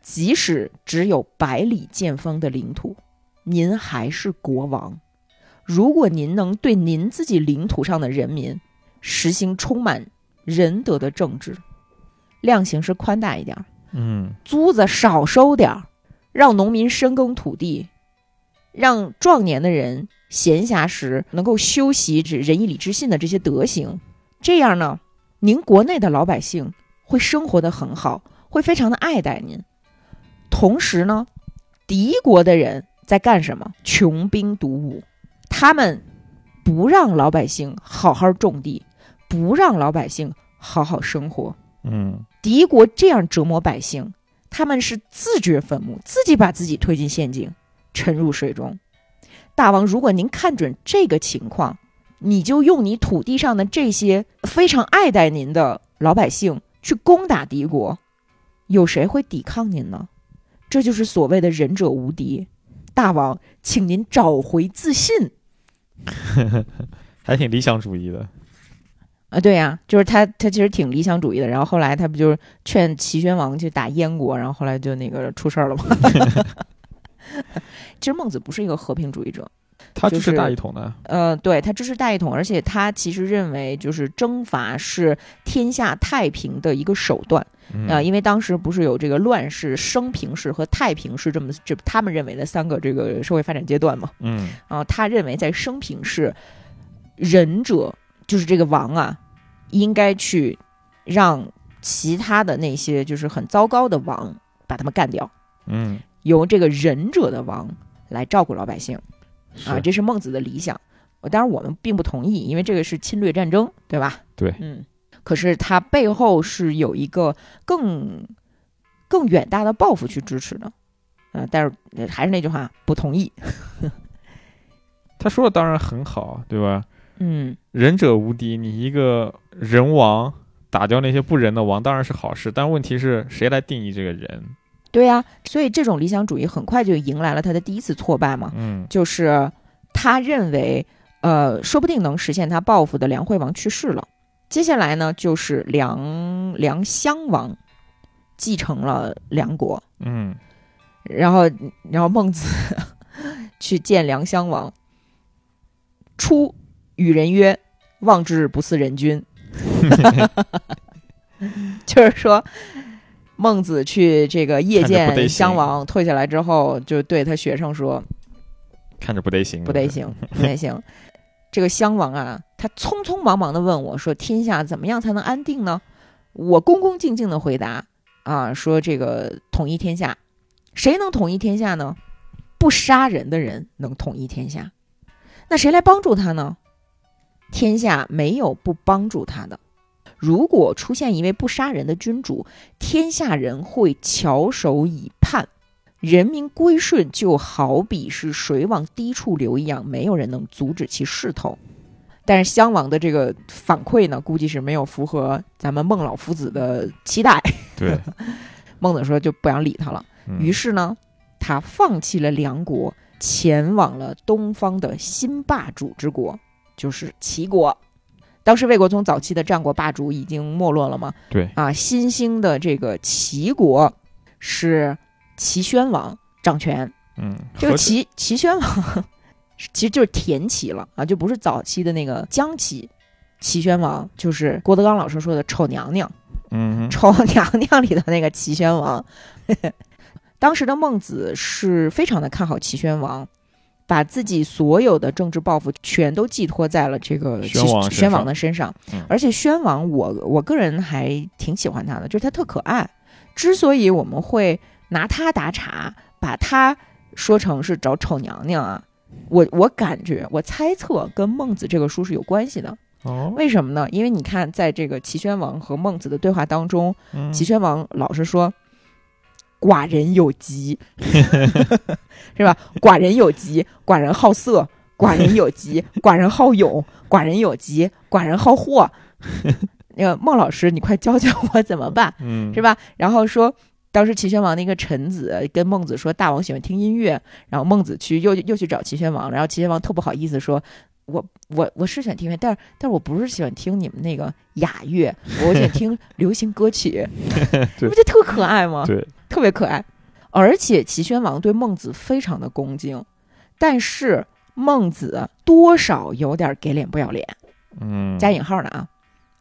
即使只有百里见方的领土，您还是国王。如果您能对您自己领土上的人民实行充满仁德的政治，量刑是宽大一点儿，嗯租子少收点儿，让农民深耕土地，让壮年的人闲暇时能够修习这仁义礼智信的这些德行，这样呢，您国内的老百姓会生活的很好，会非常的爱戴您。同时呢，敌国的人在干什么？穷兵黩武，他们不让老百姓好好种地，不让老百姓好好生活。嗯敌国这样折磨百姓，他们是自掘坟墓，自己把自己推进陷阱，沉入水中。大王，如果您看准这个情况，你就用你土地上的这些非常爱戴您的老百姓去攻打敌国，有谁会抵抗您呢？这就是所谓的仁者无敌。大王，请您找回自信。还挺理想主义的。啊，对呀、就是他，他其实挺理想主义的。然后后来他不就是劝齐宣王去打燕国，然后后来就那个出事儿了吗？其实孟子不是一个和平主义者，他就是大一统的。呃，对他支持大一统，而且他其实认为就是征伐是天下太平的一个手段嗯啊、因为当时不是有这个乱世、升平世和太平世这么这他们认为的三个这个社会发展阶段嘛。嗯然后，他认为在升平世，仁者就是这个王啊，应该去让其他的那些就是很糟糕的王把他们干掉，嗯由这个仁者的王来照顾老百姓啊，这是孟子的理想。我当然我们并不同意，因为这个是侵略战争，对吧？对嗯。可是他背后是有一个更更远大的抱负去支持的，呃，但是呃还是那句话，不同意。他说的当然很好，对吧？嗯，仁者无敌，你一个人王打掉那些不仁的王，当然是好事。但问题是谁来定义这个人？对呀、所以这种理想主义很快就迎来了他的第一次挫败嘛，嗯就是他认为，呃，说不定能实现他抱负的梁惠王去世了，接下来呢，就是梁梁襄王继承了梁国，嗯，然后然后孟子 去见梁襄王，初与人曰：“望之不似人君。” 就是说，孟子去这个夜见襄王，退下来之后，就对他学生说看着不得行，：“不得行，不得行。”这个襄王啊，他匆匆忙忙的问我说：“天下怎么样才能安定呢？”我恭恭敬敬的回答啊，说这个统一天下，谁能统一天下呢？不杀人的人能统一天下。那谁来帮助他呢？天下没有不帮助他的。如果出现一位不杀人的君主，天下人会翘首以盼，人民归顺就好比是水往低处流一样，没有人能阻止其势头。但是襄王的这个反馈呢，估计是没有符合咱们孟老夫子的期待。对，孟子说就不想理他了。嗯于是呢，他放弃了梁国，前往了东方的新霸主之国，就是齐国。当时魏国从早期的战国霸主已经没落了嘛，对，啊，新兴的这个齐国是齐宣王掌权。嗯，这个齐齐宣王 其实就是田齐了啊，就不是早期的那个姜齐。齐宣王就是郭德纲老师说的丑娘娘，嗯丑娘娘里的那个齐宣王。当时的孟子是非常的看好齐宣王，把自己所有的政治抱负全都寄托在了这个齐宣王宣王的身上。嗯而且宣王我，我个人还挺喜欢他的，就是他特可爱。之所以我们会拿他打岔，把他说成是找丑娘娘啊，我我感觉我猜测跟孟子这个书是有关系的。哦，为什么呢？因为你看，在这个齐宣王和孟子的对话当中，嗯齐宣王老是说：“寡人有疾，是吧？寡人有疾，寡人好色，寡人有疾，寡人好勇，寡人有疾，寡人好货。”那个孟老师，你快教教我怎么办，嗯是吧？然后说。当时齐宣王那个臣子跟孟子说，大王喜欢听音乐，然后孟子去又又去找齐宣王，然后齐宣王特不好意思说，我我我是喜欢听音乐，但是但是我不是喜欢听你们那个雅乐，我喜欢听 流行歌曲，对不就特可爱吗？对，特别可爱。而且齐宣王对孟子非常的恭敬，但是孟子多少有点给脸不要脸，嗯，加引号的啊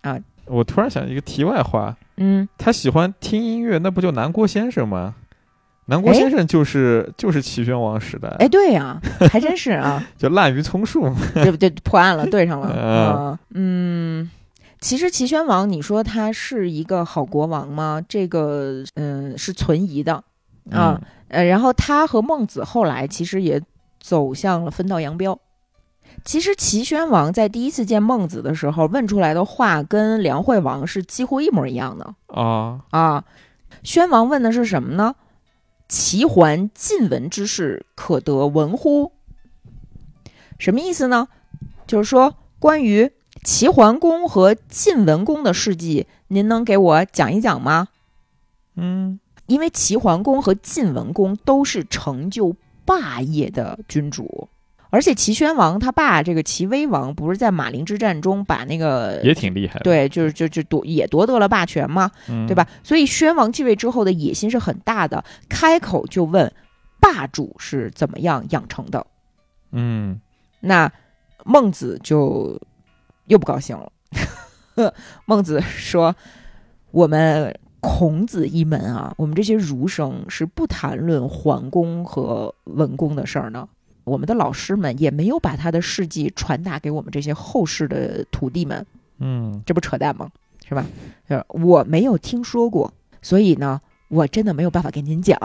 啊。我突然想一个题外话，嗯，他喜欢听音乐，那不就南郭先生吗？南郭哎先生就是就是齐宣王时代，哎，对呀、还真是啊，就滥竽充数嘛。对不对？破案了，对上了。嗯嗯嗯，其实齐宣王，你说他是一个好国王吗？这个嗯是存疑的啊。呃，然后他和孟子后来其实也走向了分道扬镳。其实齐宣王在第一次见孟子的时候问出来的话，跟梁惠王是几乎一模一样的嗯啊，啊。宣王问的是什么呢？齐桓晋文之事，可得闻乎？什么意思呢？就是说，关于齐桓公和晋文公的事迹，您能给我讲一讲吗？嗯因为齐桓公和晋文公都是成就霸业的君主，而且齐宣王他爸这个齐威王不是在马陵之战中把那个也挺厉害的，对，就是就就夺也夺得了霸权嘛，嗯对吧？？所以宣王继位之后的野心是很大的，开口就问霸主是怎么样养成的。嗯那孟子就又不高兴了。孟子说：“我们孔子一门啊，我们这些儒生是不谈论桓公和文公的事儿呢。我们的老师们也没有把他的事迹传达给我们这些后世的徒弟们，嗯这不扯淡吗？是吧？就是我没有听说过，所以呢，我真的没有办法跟您讲。”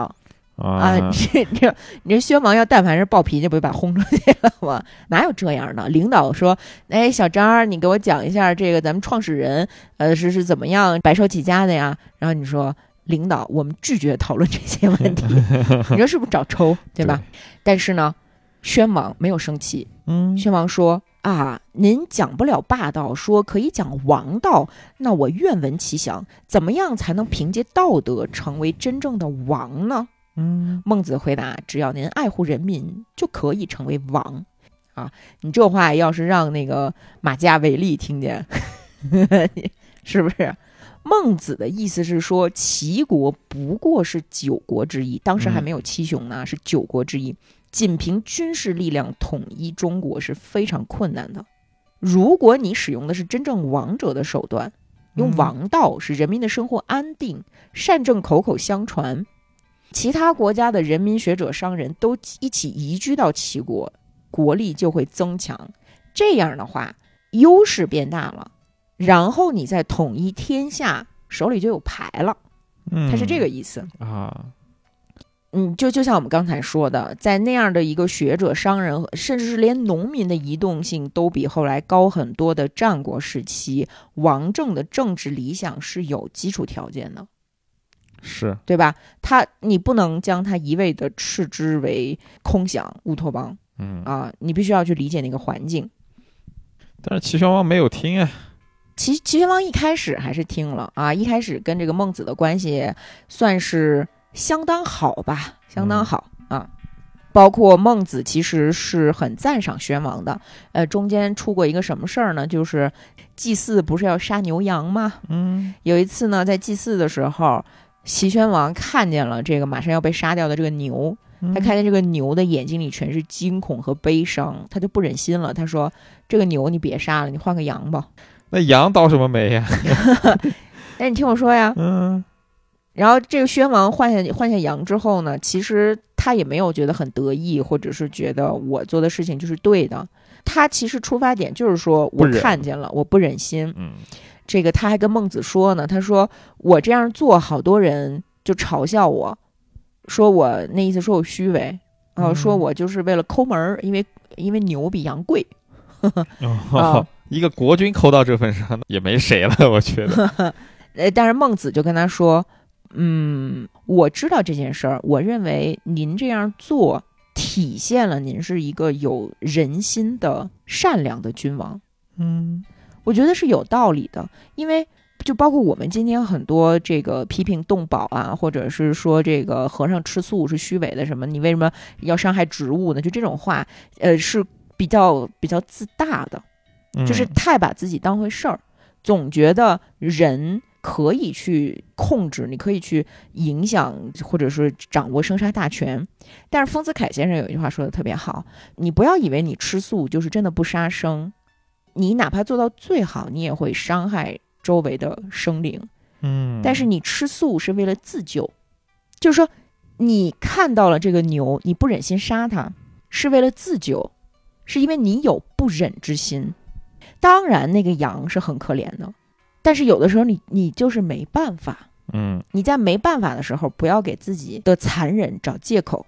啊，啊，这这你这宣王要但凡是暴脾气，不就把轰出去了吗？哪有这样的？领导说：“哎，小张儿，你给我讲一下这个咱们创始人，呃，是是怎么样白手起家的呀？”然后你说：“领导，我们拒绝讨论这些问题。”你说是不是找抽，对吧？但是呢，宣王没有生气，嗯宣王说：“啊，您讲不了霸道，说可以讲王道，那我愿闻其详。怎么样才能凭借道德成为真正的王呢？”嗯孟子回答：“只要您爱护人民，就可以成为王。”啊，你这话要是让那个马加维利听见，是不是？孟子的意思是说，齐国不过是九国之一，当时还没有七雄呢，是九国之一。仅凭军事力量统一中国是非常困难的。如果你使用的是真正王者的手段，用王道使人民的生活安定，善政口口相传，其他国家的人民、学者、商人都一起移居到齐国，国力就会增强。这样的话，优势变大了，然后你再统一天下，手里就有牌了。嗯，他是这个意思。啊，嗯，就就像我们刚才说的，在那样的一个学者、商人，甚至是连农民的移动性都比后来高很多的战国时期，王政的政治理想是有基础条件的，是，对吧？他你不能将他一味的斥之为空想、乌托邦嗯，啊，你必须要去理解那个环境。但是齐宣王没有听啊，齐齐宣王一开始还是听了啊，一开始跟这个孟子的关系算是相当好吧，相当好、啊。包括孟子其实是很赞赏宣王的，呃，中间出过一个什么事儿呢？就是祭祀不是要杀牛羊吗？嗯，有一次呢，在祭祀的时候，齐宣王看见了这个马上要被杀掉的这个牛，嗯他看见这个牛的眼睛里全是惊恐和悲伤，他就不忍心了。他说：“这个牛你别杀了，你换个羊吧。那羊倒什么霉呀？” 哎，你听我说呀。嗯，然后这个宣王换下换下羊之后呢，其实他也没有觉得很得意，或者是觉得我做的事情就是对的。他其实出发点就是说我看见了，我不忍心。嗯，这个他还跟孟子说呢，他说我这样做，好多人就嘲笑我，说我那意思说我虚伪，然后说嗯我就是为了抠门儿，因为因为牛比羊贵。哦啊，一个国君抠到这份上，也没谁了，我觉得。呃，但是孟子就跟他说，嗯，我知道这件事儿，我认为您这样做体现了您是一个有人心的善良的君王。嗯，我觉得是有道理的，因为就包括我们今天很多这个批评动保啊，或者是说这个和尚吃素是虚伪的什么，你为什么要伤害植物呢？就这种话，呃，是比较比较自大的，就是嗯太把自己当回事儿，总觉得人可以去控制，你可以去影响，或者说掌握生杀大权。但是丰子恺先生有一句话说的特别好，你不要以为你吃素就是真的不杀生，你哪怕做到最好，你也会伤害周围的生灵。嗯，但是你吃素是为了自救，就是说你看到了这个牛，你不忍心杀它，是为了自救，是因为你有不忍之心。当然，那个羊是很可怜的，但是有的时候你你就是没办法。嗯你在没办法的时候，不要给自己的残忍找借口，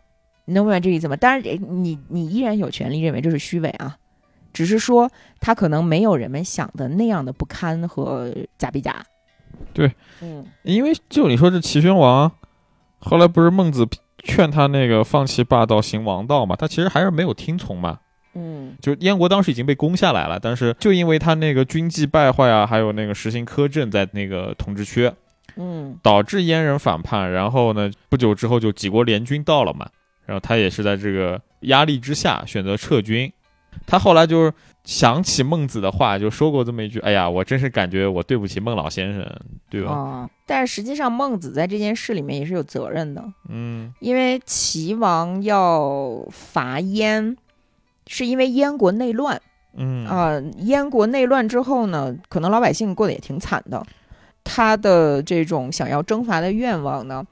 你能明白这意思吗？当然，你你依然有权利认为这是虚伪啊，只是说他可能没有人们想的那样的不堪和假比假。对，嗯因为就你说这齐宣王，后来不是孟子劝他那个放弃霸道行王道嘛，他其实还是没有听从嘛。嗯。就燕国当时已经被攻下来了，但是就因为他那个军纪败坏啊，还有那个实行苛政在那个统治区，嗯。导致燕人反叛，然后呢，不久之后就几国联军到了嘛，然后他也是在这个压力之下选择撤军。他后来就是想起孟子的话，就说过这么一句：“哎呀，我真是感觉我对不起孟老先生，对吧？”哦，但是实际上孟子在这件事里面也是有责任的，嗯。因为齐王要伐燕，是因为燕国内乱嗯啊、燕国内乱之后呢，可能老百姓过得也挺惨的。他的这种想要征伐的愿望呢，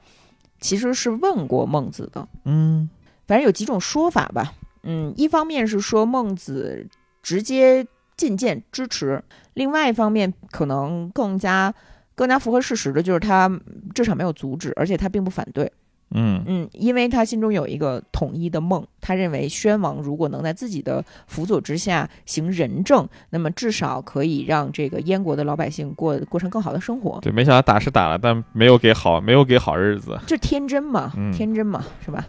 其实是问过孟子的。嗯反正有几种说法吧。嗯，一方面是说孟子直接进谏支持，另外一方面可能更加更加符合事实的就是他至少没有阻止，而且他并不反对。嗯嗯，因为他心中有一个统一的梦，他认为宣王如果能在自己的辅佐之下行仁政，那么至少可以让这个燕国的老百姓过过上更好的生活。对，没想到打是打了，但没有给好，没有给好日子。就天真嘛，嗯天真嘛，是吧？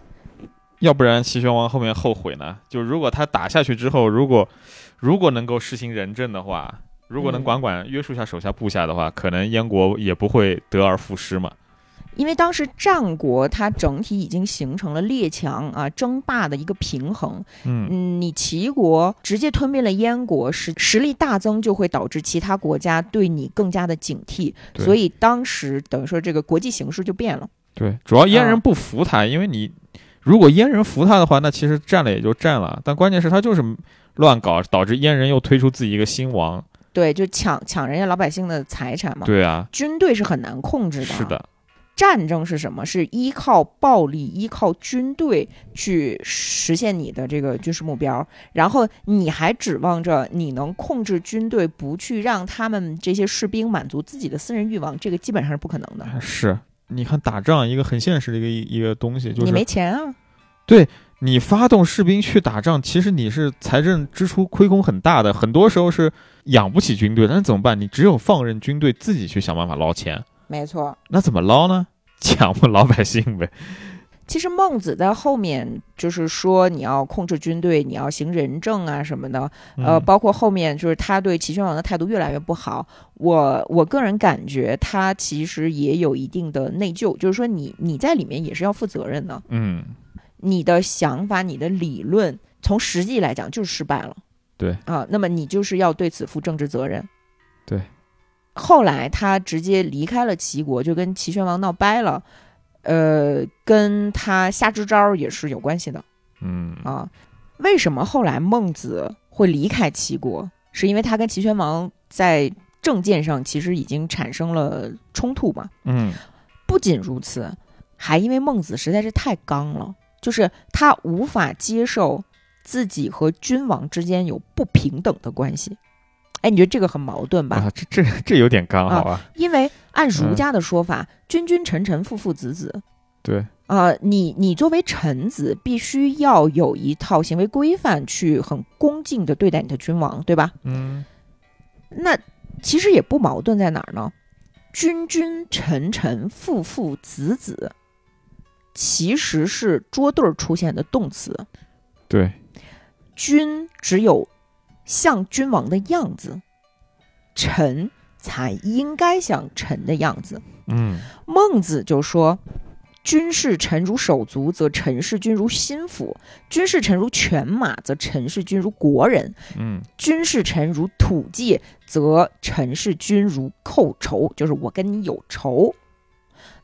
要不然齐宣王后面后悔呢？就如果他打下去之后，如果如果能够实行仁政的话，如果能嗯管管约束下手下部下的话，可能燕国也不会得而复失嘛。因为当时战国它整体已经形成了列强啊争霸的一个平衡，嗯嗯，你齐国直接吞并了燕国，实实力大增，就会导致其他国家对你更加的警惕，所以当时等于说这个国际形势就变了。对，主要燕人啊不服他，因为你如果燕人服他的话，那其实占了也就占了，但关键是他就是乱搞，导致燕人又推出自己一个新王。对，就抢抢人家老百姓的财产嘛。对啊，军队是很难控制的。是。的，战争是什么？是依靠暴力、依靠军队去实现你的这个军事目标，然后你还指望着你能控制军队，不去让他们这些士兵满足自己的私人欲望，这个基本上是不可能的。是。你看打仗一个很现实的一个一个东西，就是你没钱啊，对你发动士兵去打仗，其实你是财政支出亏空很大的，很多时候是养不起军队，但是怎么办？你只有放任军队自己去想办法捞钱，没错。那怎么捞呢？抢我老百姓呗。其实孟子在后面就是说，你要控制军队，你要行仁政啊什么的，呃，嗯包括后面就是他对齐宣王的态度越来越不好。我我个人感觉他其实也有一定的内疚，就是说你你在里面也是要负责任的，嗯，你的想法、你的理论，从实际来讲就是失败了。对啊，那么你就是要对此负政治责任。对。后来他直接离开了齐国，就跟齐宣王闹掰了，呃，跟他下支招也是有关系的。嗯啊，为什么后来孟子会离开齐国？是因为他跟齐宣王在政见上其实已经产生了冲突嘛？嗯不仅如此，还因为孟子实在是太刚了，就是他无法接受自己和君王之间有不平等的关系。哎，你觉得这个很矛盾吧？啊，这这这有点刚好啊。因为按儒嗯家的说法，君君臣臣，父父子子，对，啊、你你作为臣子，必须要有一套行为规范，去很恭敬的对待你的君王，对吧？嗯那其实也不矛盾在哪儿呢？君君臣臣，父父子子，其实是桌对儿出现的动词。对，君只有像君王的样子，臣才应该像臣的样子。嗯孟子就说：“君视臣如手足，则臣视君如心腹；君视臣如犬马，则臣视君如国人；嗯君视臣如土芥，则臣视君如寇仇。就是我跟你有仇。”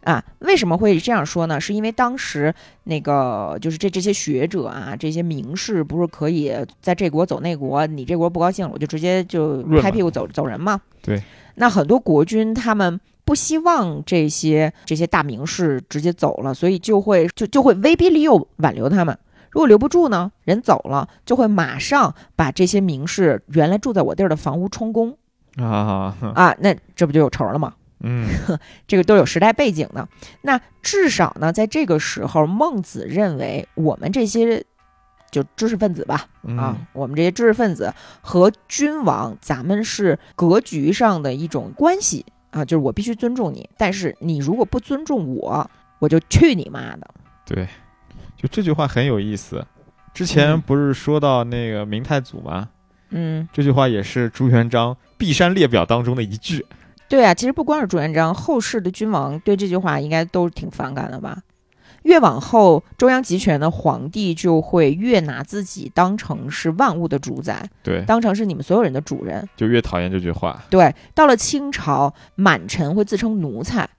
啊，为什么会这样说呢？是因为当时那个就是这这些学者啊，这些名士不是可以在这国走那国，你这国不高兴了，我就直接就拍屁股走走人嘛。对，那很多国君他们不希望这些这些大名士直接走了，所以就会就就会威逼利诱挽留他们。如果留不住呢，人走了，就会马上把这些名士原来住在我地儿的房屋充公啊，啊，那这不就有仇了吗？嗯 这个都有时代背景的。那至少呢，在这个时候，孟子认为我们这些就知识分子吧，啊，我们这些知识分子和君王，咱们是格局上的一种关系啊，就是我必须尊重你，但是你如果不尊重我，我就去你妈的！对，就这句话很有意思。之前嗯不是说到那个明太祖吗？嗯，这句话也是朱元璋璧山列表当中的一句。对啊，其实不光是朱元璋，后世的君王对这句话应该都挺反感的吧？越往后，中央集权的皇帝就会越拿自己当成是万物的主宰，对，当成是你们所有人的主人。就越讨厌这句话。对，到了清朝，满臣会自称奴才。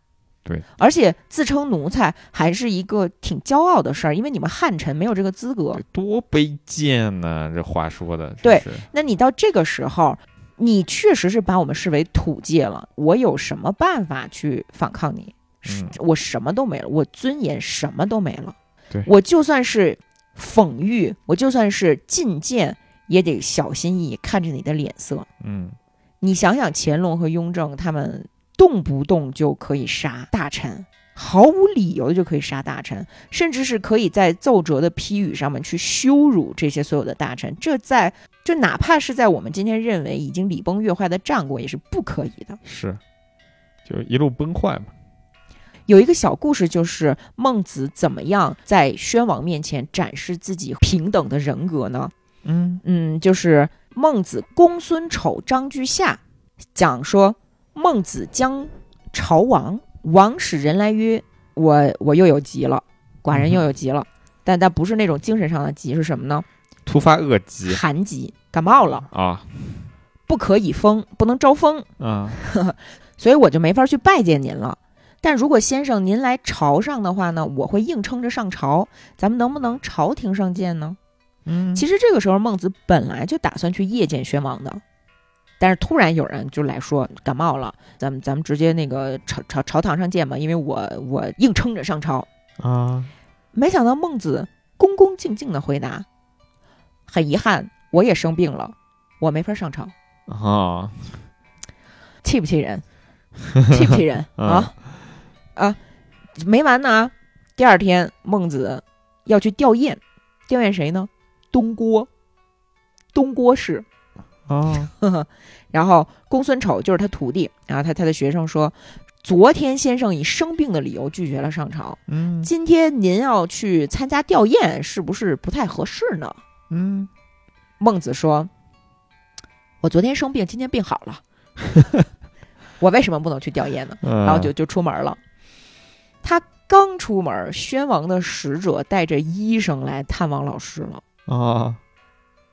对，而且自称奴才还是一个挺骄傲的事儿，因为你们汉臣没有这个资格。多卑贱呐、这话说的。对，那你到这个时候，你确实是把我们视为土芥了，我有什么办法去反抗你？是嗯我什么都没了，我尊严什么都没了。对我就算是讽喻，我就算是进谏，也得小心翼翼看着你的脸色。嗯，你想想，乾隆和雍正他们动不动就可以杀大臣，毫无理由的就可以杀大臣，甚至是可以在奏折的批语上面去羞辱这些所有的大臣。这在就哪怕是在我们今天认为已经礼崩乐坏的战国，也是不可以的。是，就一路崩坏嘛。有一个小故事，就是孟子怎么样在宣王面前展示自己平等的人格呢？嗯嗯，就是孟子公孙丑张居下讲说，孟子将朝王，王使人来曰：“我我又有急了，寡人又有急了，但但不是那种精神上的急，是什么呢？突发恶疾。寒疾，感冒了，啊。不可以风，不能招风，啊。所以我就没法去拜见您了。但如果先生您来朝上的话呢，我会硬撑着上朝，咱们能不能朝廷上见呢？嗯。其实这个时候，孟子本来就打算去夜见宣王的，但是突然有人就来说感冒了，咱们咱们直接那个朝朝朝堂上见吧，因为我我硬撑着上朝。啊没想到孟子恭恭敬敬的回答：“很遗憾，我也生病了，我没法上朝。啊”气不气人？气不气人 啊？啊，没完呢啊！第二天，孟子要去吊唁，吊唁谁呢？东郭，东郭氏。啊 然后公孙丑就是他徒弟，然后他他的学生说，昨天先生以生病的理由拒绝了上朝，嗯今天您要去参加吊唁，是不是不太合适呢？嗯孟子说，我昨天生病，今天病好了，我为什么不能去吊唁呢？然然后就就出门了。他刚出门，宣王的使者带着医生来探望老师了。啊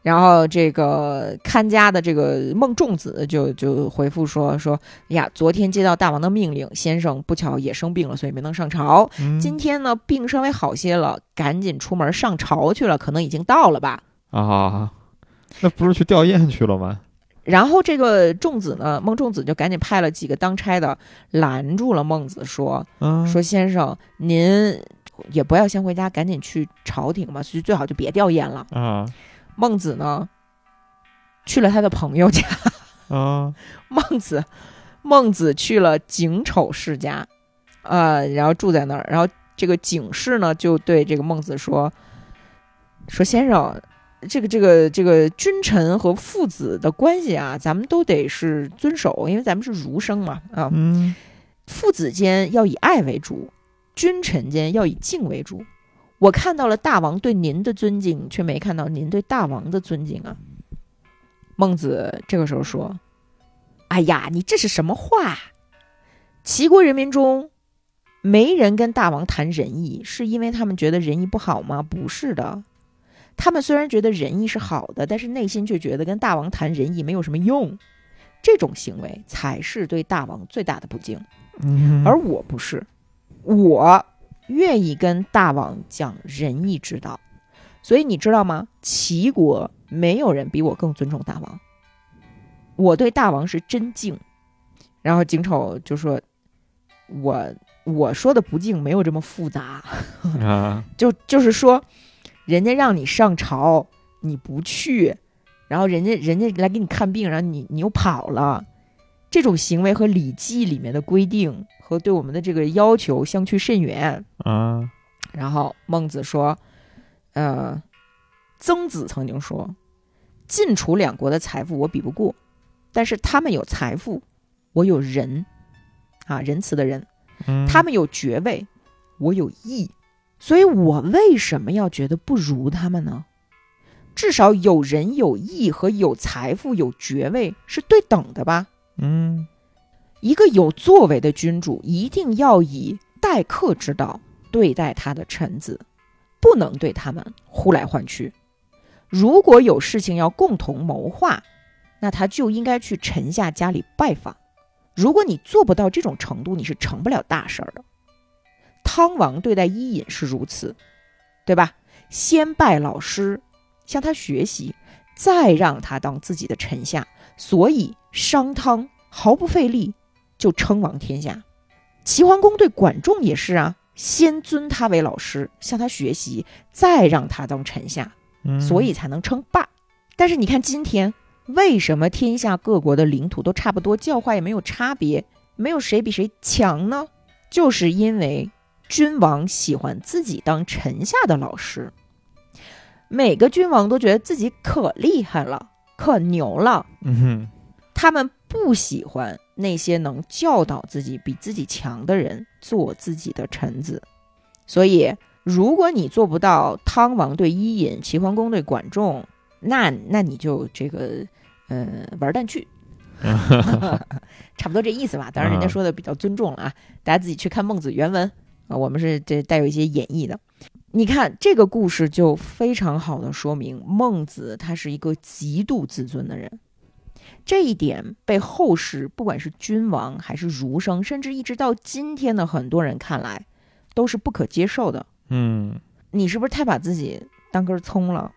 然后这个看家的这个孟仲子就就回复说说哎呀，昨天接到大王的命令，先生不巧也生病了，所以没能上朝。嗯今天呢，病稍微好些了，赶紧出门上朝去了，可能已经到了吧。啊，那不是去吊唁去了吗？然后这个仲子呢，孟仲子就赶紧派了几个当差的拦住了孟子，说嗯说先生，您也不要先回家，赶紧去朝廷嘛，所以最好就别吊唁了。啊孟子呢，去了他的朋友家。啊孟子，孟子去了景丑世家，呃，然后住在那儿。然后这个景氏呢，就对这个孟子说：“说先生，这个这个这个君臣和父子的关系啊，咱们都得是遵守，因为咱们是儒生嘛，啊，嗯父子间要以爱为主，君臣间要以敬为主。我看到了大王对您的尊敬，却没看到您对大王的尊敬啊。”孟子这个时候说：“哎呀，你这是什么话？齐国人民中没人跟大王谈仁义，是因为他们觉得仁义不好吗？不是的，他们虽然觉得仁义是好的，但是内心却觉得跟大王谈仁义没有什么用。这种行为才是对大王最大的不敬。嗯而我不是，我愿意跟大王讲仁义之道。所以你知道吗？齐国没有人比我更尊重大王，我对大王是真敬。然后景丑就说：“我我说的不敬没有这么复杂，啊 就就是说，人家让你上朝你不去，然后人家人家来给你看病，然后你你又跑了，这种行为和《礼记》里面的规定和对我们的这个要求相去甚远。啊然后孟子说，呃，曾子曾经说，晋楚两国的财富我比不过，但是他们有财富，我有仁，啊，仁慈的仁。嗯他们有爵位，我有义，所以我为什么要觉得不如他们呢？至少有仁有义和有财富有爵位是对等的吧？嗯一个有作为的君主一定要以待客之道对待他的臣子，不能对他们呼来唤去。如果有事情要共同谋划，那他就应该去臣下家里拜访。如果你做不到这种程度，你是成不了大事儿的。汤王对待伊尹是如此，对吧？先拜老师，向他学习，再让他当自己的臣下。所以商汤毫不费力就称王天下。齐桓公对管仲也是啊，先尊他为老师，向他学习，再让他当臣下，嗯所以才能称霸。但是你看今天，为什么天下各国的领土都差不多，教化也没有差别，没有谁比谁强呢？就是因为君王喜欢自己当臣下的老师。每个君王都觉得自己可厉害了，可牛了，嗯哼他们不喜欢那些能教导自己、比自己强的人做自己的臣子。所以，如果你做不到汤王对伊尹、齐桓公对管仲，那那你就这个呃玩蛋去，差不多这意思吧。当然，人家说的比较尊重了啊，大家自己去看孟子原文啊，我们是这带有一些演绎的。你看这个故事就非常好的说明，孟子他是一个极度自尊的人，这一点被后世不管是君王还是儒生，甚至一直到今天的很多人看来，都是不可接受的。嗯你是不是太把自己当根葱了？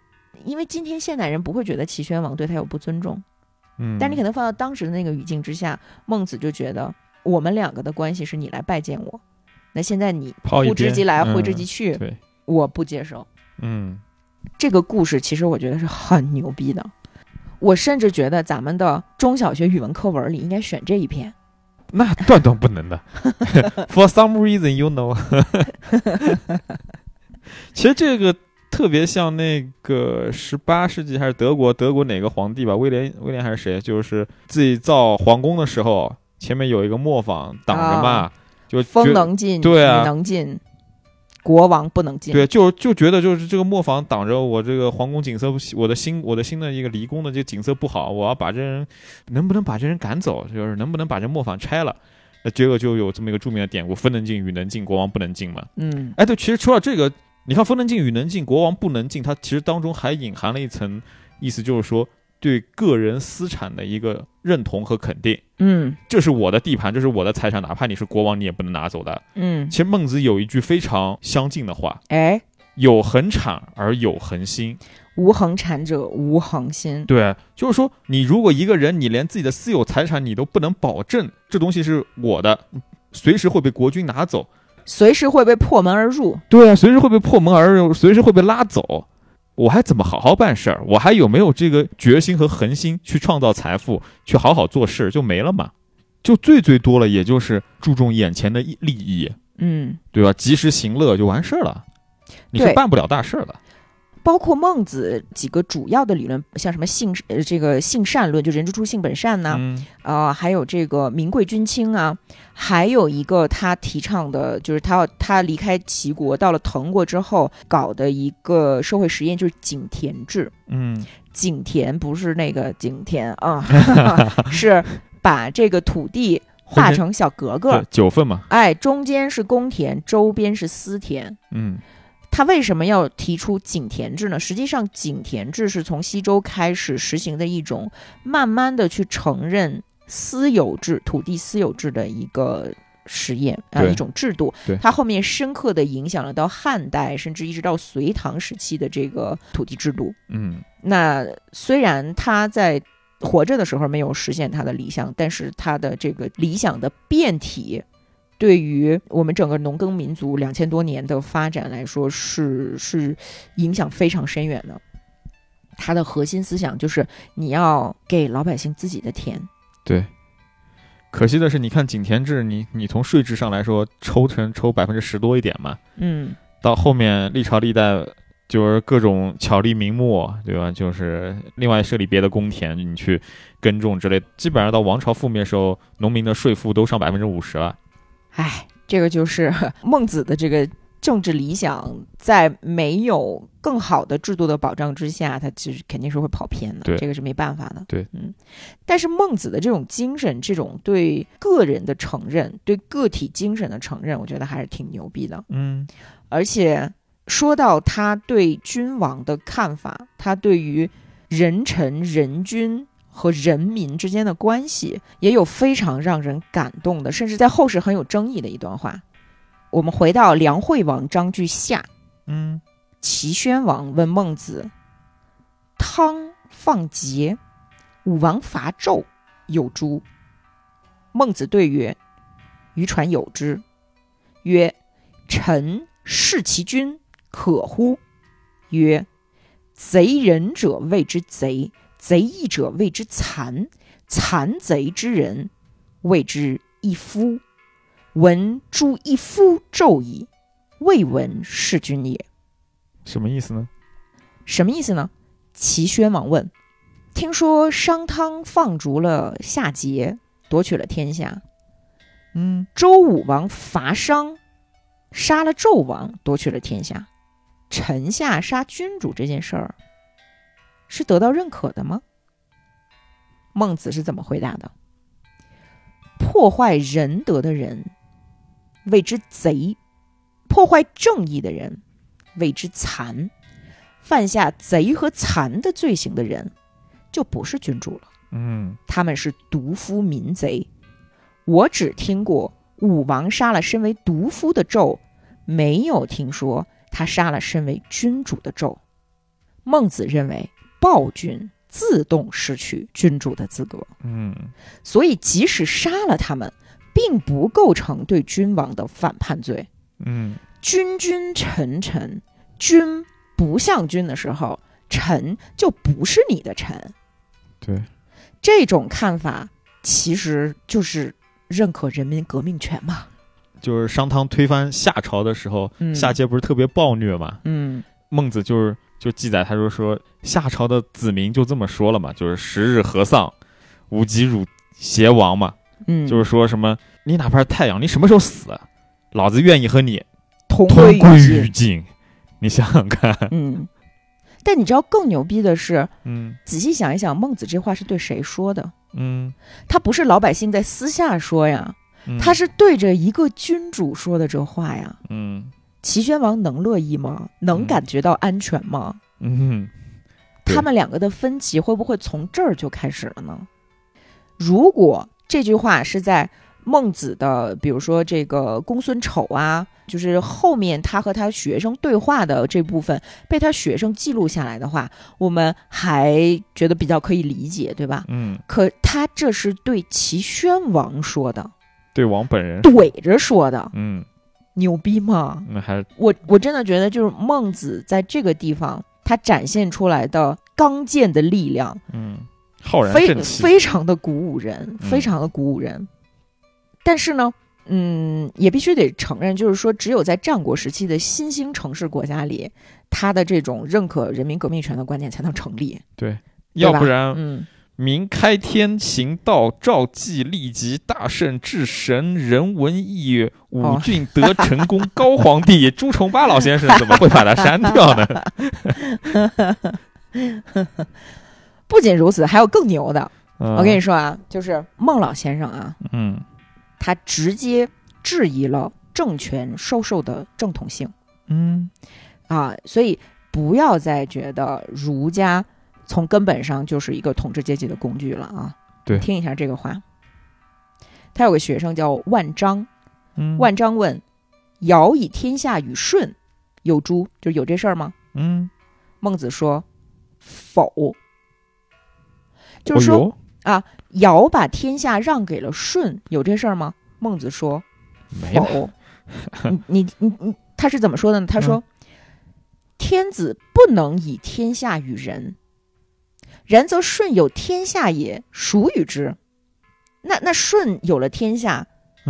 因为今天现代人不会觉得齐宣王对他有不尊重，嗯，但你可能放到当时的那个语境之下，孟子就觉得我们两个的关系是你来拜见我，那现在你呼之即来，嗯挥之即去，对，我不接受。嗯这个故事其实我觉得是很牛逼的，我甚至觉得咱们的中小学语文课文里应该选这一篇。那断断不能的。For some reason, you know。其实这个特别像那个十八世纪还是德国德国哪个皇帝吧，威廉威廉还是谁，就是自己造皇宫的时候，前面有一个磨坊挡着嘛，啊就风能进，对啊雨能进，国王不能进。对，就就觉得就是这个磨坊挡着我这个皇宫景色不，我的新我的新的一个离宫的这个景色不好，我要把这人能不能把这人赶走，就是能不能把这磨坊拆了。那结果就有这么一个著名的典故：风能进，雨能进，国王不能进嘛。嗯哎，对，其实除了这个，你看风能进，雨能进，国王不能进，它其实当中还隐含了一层意思，就是说对个人私产的一个认同和肯定。嗯这是我的地盘，这是我的财产，哪怕你是国王，你也不能拿走的。嗯，其实孟子有一句非常相近的话。哎，有恒产而有恒心，无恒产者无恒心。对，就是说，你如果一个人，你连自己的私有财产你都不能保证，这东西是我的，随时会被国君拿走，随时会被破门而入。对啊，随时会被破门而入，随时会被拉走，我还怎么好好办事儿？我还有没有这个决心和恒心去创造财富，去好好做事，就没了嘛？就最最多了，也就是注重眼前的利益，嗯，对吧？及时行乐就完事儿了，你是办不了大事儿的。包括孟子几个主要的理论，像什么性呃这个性善论，就人之初性本善呐、嗯。啊，还有这个民贵君轻啊，还有一个他提倡的，就是他要他离开齐国到了滕国之后搞的一个社会实验，就是井田制。嗯。井田不是那个井田啊，是把这个土地划成小格格，，九份嘛，哎，中间是公田，周边是私田。嗯他为什么要提出井田制呢？实际上，井田制是从西周开始实行的一种，慢慢的去承认私有制、土地私有制的一个实验啊、一种制度对。它后面深刻的影响了到汉代，甚至一直到隋唐时期的这个土地制度。嗯那虽然他在活着的时候没有实现他的理想，但是他的这个理想的变体，对于我们整个农耕民族两千多年的发展来说是是影响非常深远的。他的核心思想就是你要给老百姓自己的田，对。可惜的是，你看井田制，你你从税制上来说，抽成抽百分之十多一点嘛，嗯，到后面历朝历代就是各种巧立名目，对吧？就是另外设立别的公田，你去耕种之类，基本上到王朝覆灭的时候，农民的税负都上百分之五十了。哎，这个就是 孟子的这个政治理想，在没有更好的制度的保障之下，他其实肯定是会跑偏的，对这个是没办法的。对，嗯，但是孟子的这种精神，这种对个人的承认，对个体精神的承认，我觉得还是挺牛逼的。嗯而且说到他对君王的看法，他对于人臣、人君和人民之间的关系，也有非常让人感动的，甚至在后世很有争议的一段话。我们回到梁惠王章句下，嗯齐宣王问孟子：“汤放桀，武王伐纣，有诸？”孟子对曰：“渔船有之。”曰：“臣弑其君，可乎？”曰：“贼人者谓之贼，贼义者谓之残，残贼之人谓之一夫。闻诸一夫纣矣，未闻弑君也。”什么意思呢？什么意思呢？齐宣王问：“听说商汤放逐了夏桀，夺取了天下；嗯周武王伐商，杀了纣王，夺取了天下。臣下杀君主这件事儿，是得到认可的吗？”孟子是怎么回答的？破坏仁德的人，谓之贼；破坏正义的人谓之残，犯下贼和残的罪行的人就不是君主了，嗯他们是毒夫民贼。我只听过武王杀了身为毒夫的纣，没有听说他杀了身为君主的纣。孟子认为暴君自动失去君主的资格，嗯所以即使杀了他们，并不构成对君王的反叛罪。嗯君君臣臣，君不像君的时候，臣就不是你的臣。对，这种看法其实就是认可人民革命权嘛。就是商汤推翻夏朝的时候，嗯夏桀不是特别暴虐嘛？嗯孟子就是就记载，他说说夏朝的子民就这么说了嘛，就是十日和丧，无极辱邪王嘛，嗯，就是说什么你哪怕是太阳，你什么时候死，老子愿意和你同同归归于尽。于尽。你想想看，嗯，但你知道更牛逼的是，嗯仔细想一想，孟子这话是对谁说的？嗯，他不是老百姓在私下说呀，嗯他是对着一个君主说的这话呀。嗯齐宣王能乐意吗？能嗯感觉到安全吗？嗯对他们两个的分歧会不会从这儿就开始了呢？如果这句话是在孟子的，比如说这个公孙丑啊，就是后面他和他学生对话的这部分被他学生记录下来的话，我们还觉得比较可以理解，对吧？嗯，可他这是对齐宣王说的，对王本人，怼着说的，嗯，牛逼吗？那还我我真的觉得，就是孟子在这个地方他展现出来的刚健的力量，嗯浩然非正气，非常的鼓舞人，嗯非常的鼓舞人。但是呢，嗯，也必须得承认，就是说，只有在战国时期的新兴城市国家里，他的这种认可人民革命权的观念才能成立。对，对要不然嗯，民开天行道，赵季立即大圣至神，人文义，武哦郡得成功，高皇帝 朱重八老先生怎么会把它删掉呢？不仅如此，还有更牛的。我我跟你说啊，就是孟老先生啊，嗯他直接质疑了政权收受的正统性。嗯啊，所以不要再觉得儒家从根本上就是一个统治阶级的工具了啊。对听一下这个话。他有个学生叫万章，嗯万章问：“尧以天下与舜，有诸？就有这事儿吗嗯，？”孟子说：“否。”就是说，哦哟尧把天下让给了舜，有这事儿吗？孟子说：“没有，你你你你，他是怎么说的呢？他说：“嗯天子不能以天下与人，然则舜有天下也，孰与之？那那舜有了天下，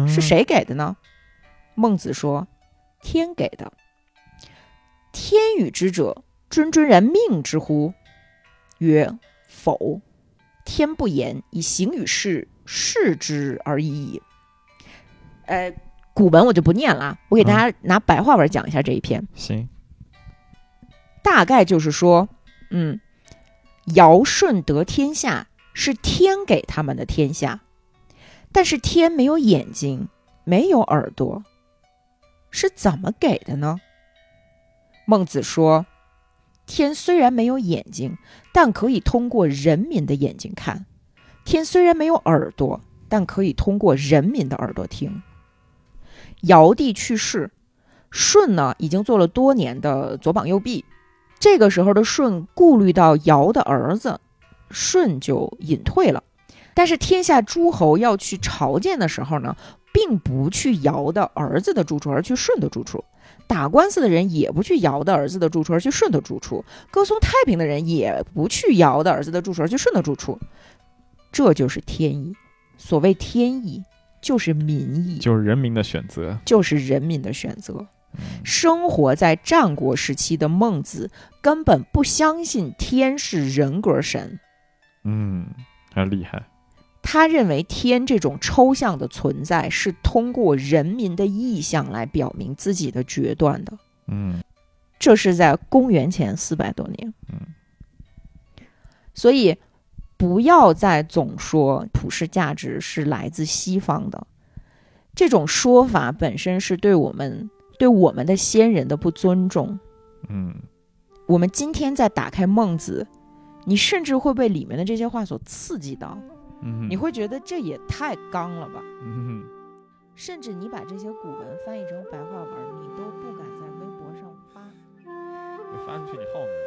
是嗯？谁给的呢？”孟子说：“天给的。天与之者，谆谆然命之乎？”曰：“否。天不言，以行与事，事之而已矣。”呃，古文我就不念了啊，我给大家拿白话文讲一下这一篇。行，大概就是说，嗯，尧舜得天下是天给他们的天下，但是天没有眼睛，没有耳朵，是怎么给的呢？孟子说，天虽然没有眼睛，但可以通过人民的眼睛看；天虽然没有耳朵，但可以通过人民的耳朵听。尧帝去世，舜呢已经做了多年的左膀右臂。这个时候的舜顾虑到尧的儿子，舜就隐退了。但是天下诸侯要去朝见的时候呢，并不去尧的儿子的住处，而去舜的住处；打官司的人也不去尧的儿子的住处，而去舜的住处；歌颂太平的人也不去尧的儿子的住处，而去舜的住处。这就是天意。所谓天意，就是民意，就是人民的选择。就是人民的选择。嗯生活在战国时期的孟子根本不相信天是人格神，嗯，很厉害。他认为天这种抽象的存在是通过人民的意向来表明自己的决断的。嗯这是在公元前四百多年。嗯，所以不要再总说普世价值是来自西方的，这种说法本身是对我们对我们的先人的不尊重。嗯我们今天再打开《孟子》，你甚至会被里面的这些话所刺激到，嗯，你会觉得这也太刚了吧？嗯甚至你把这些古文翻译成白话文，你都不敢在微博上发。发出去你耗你。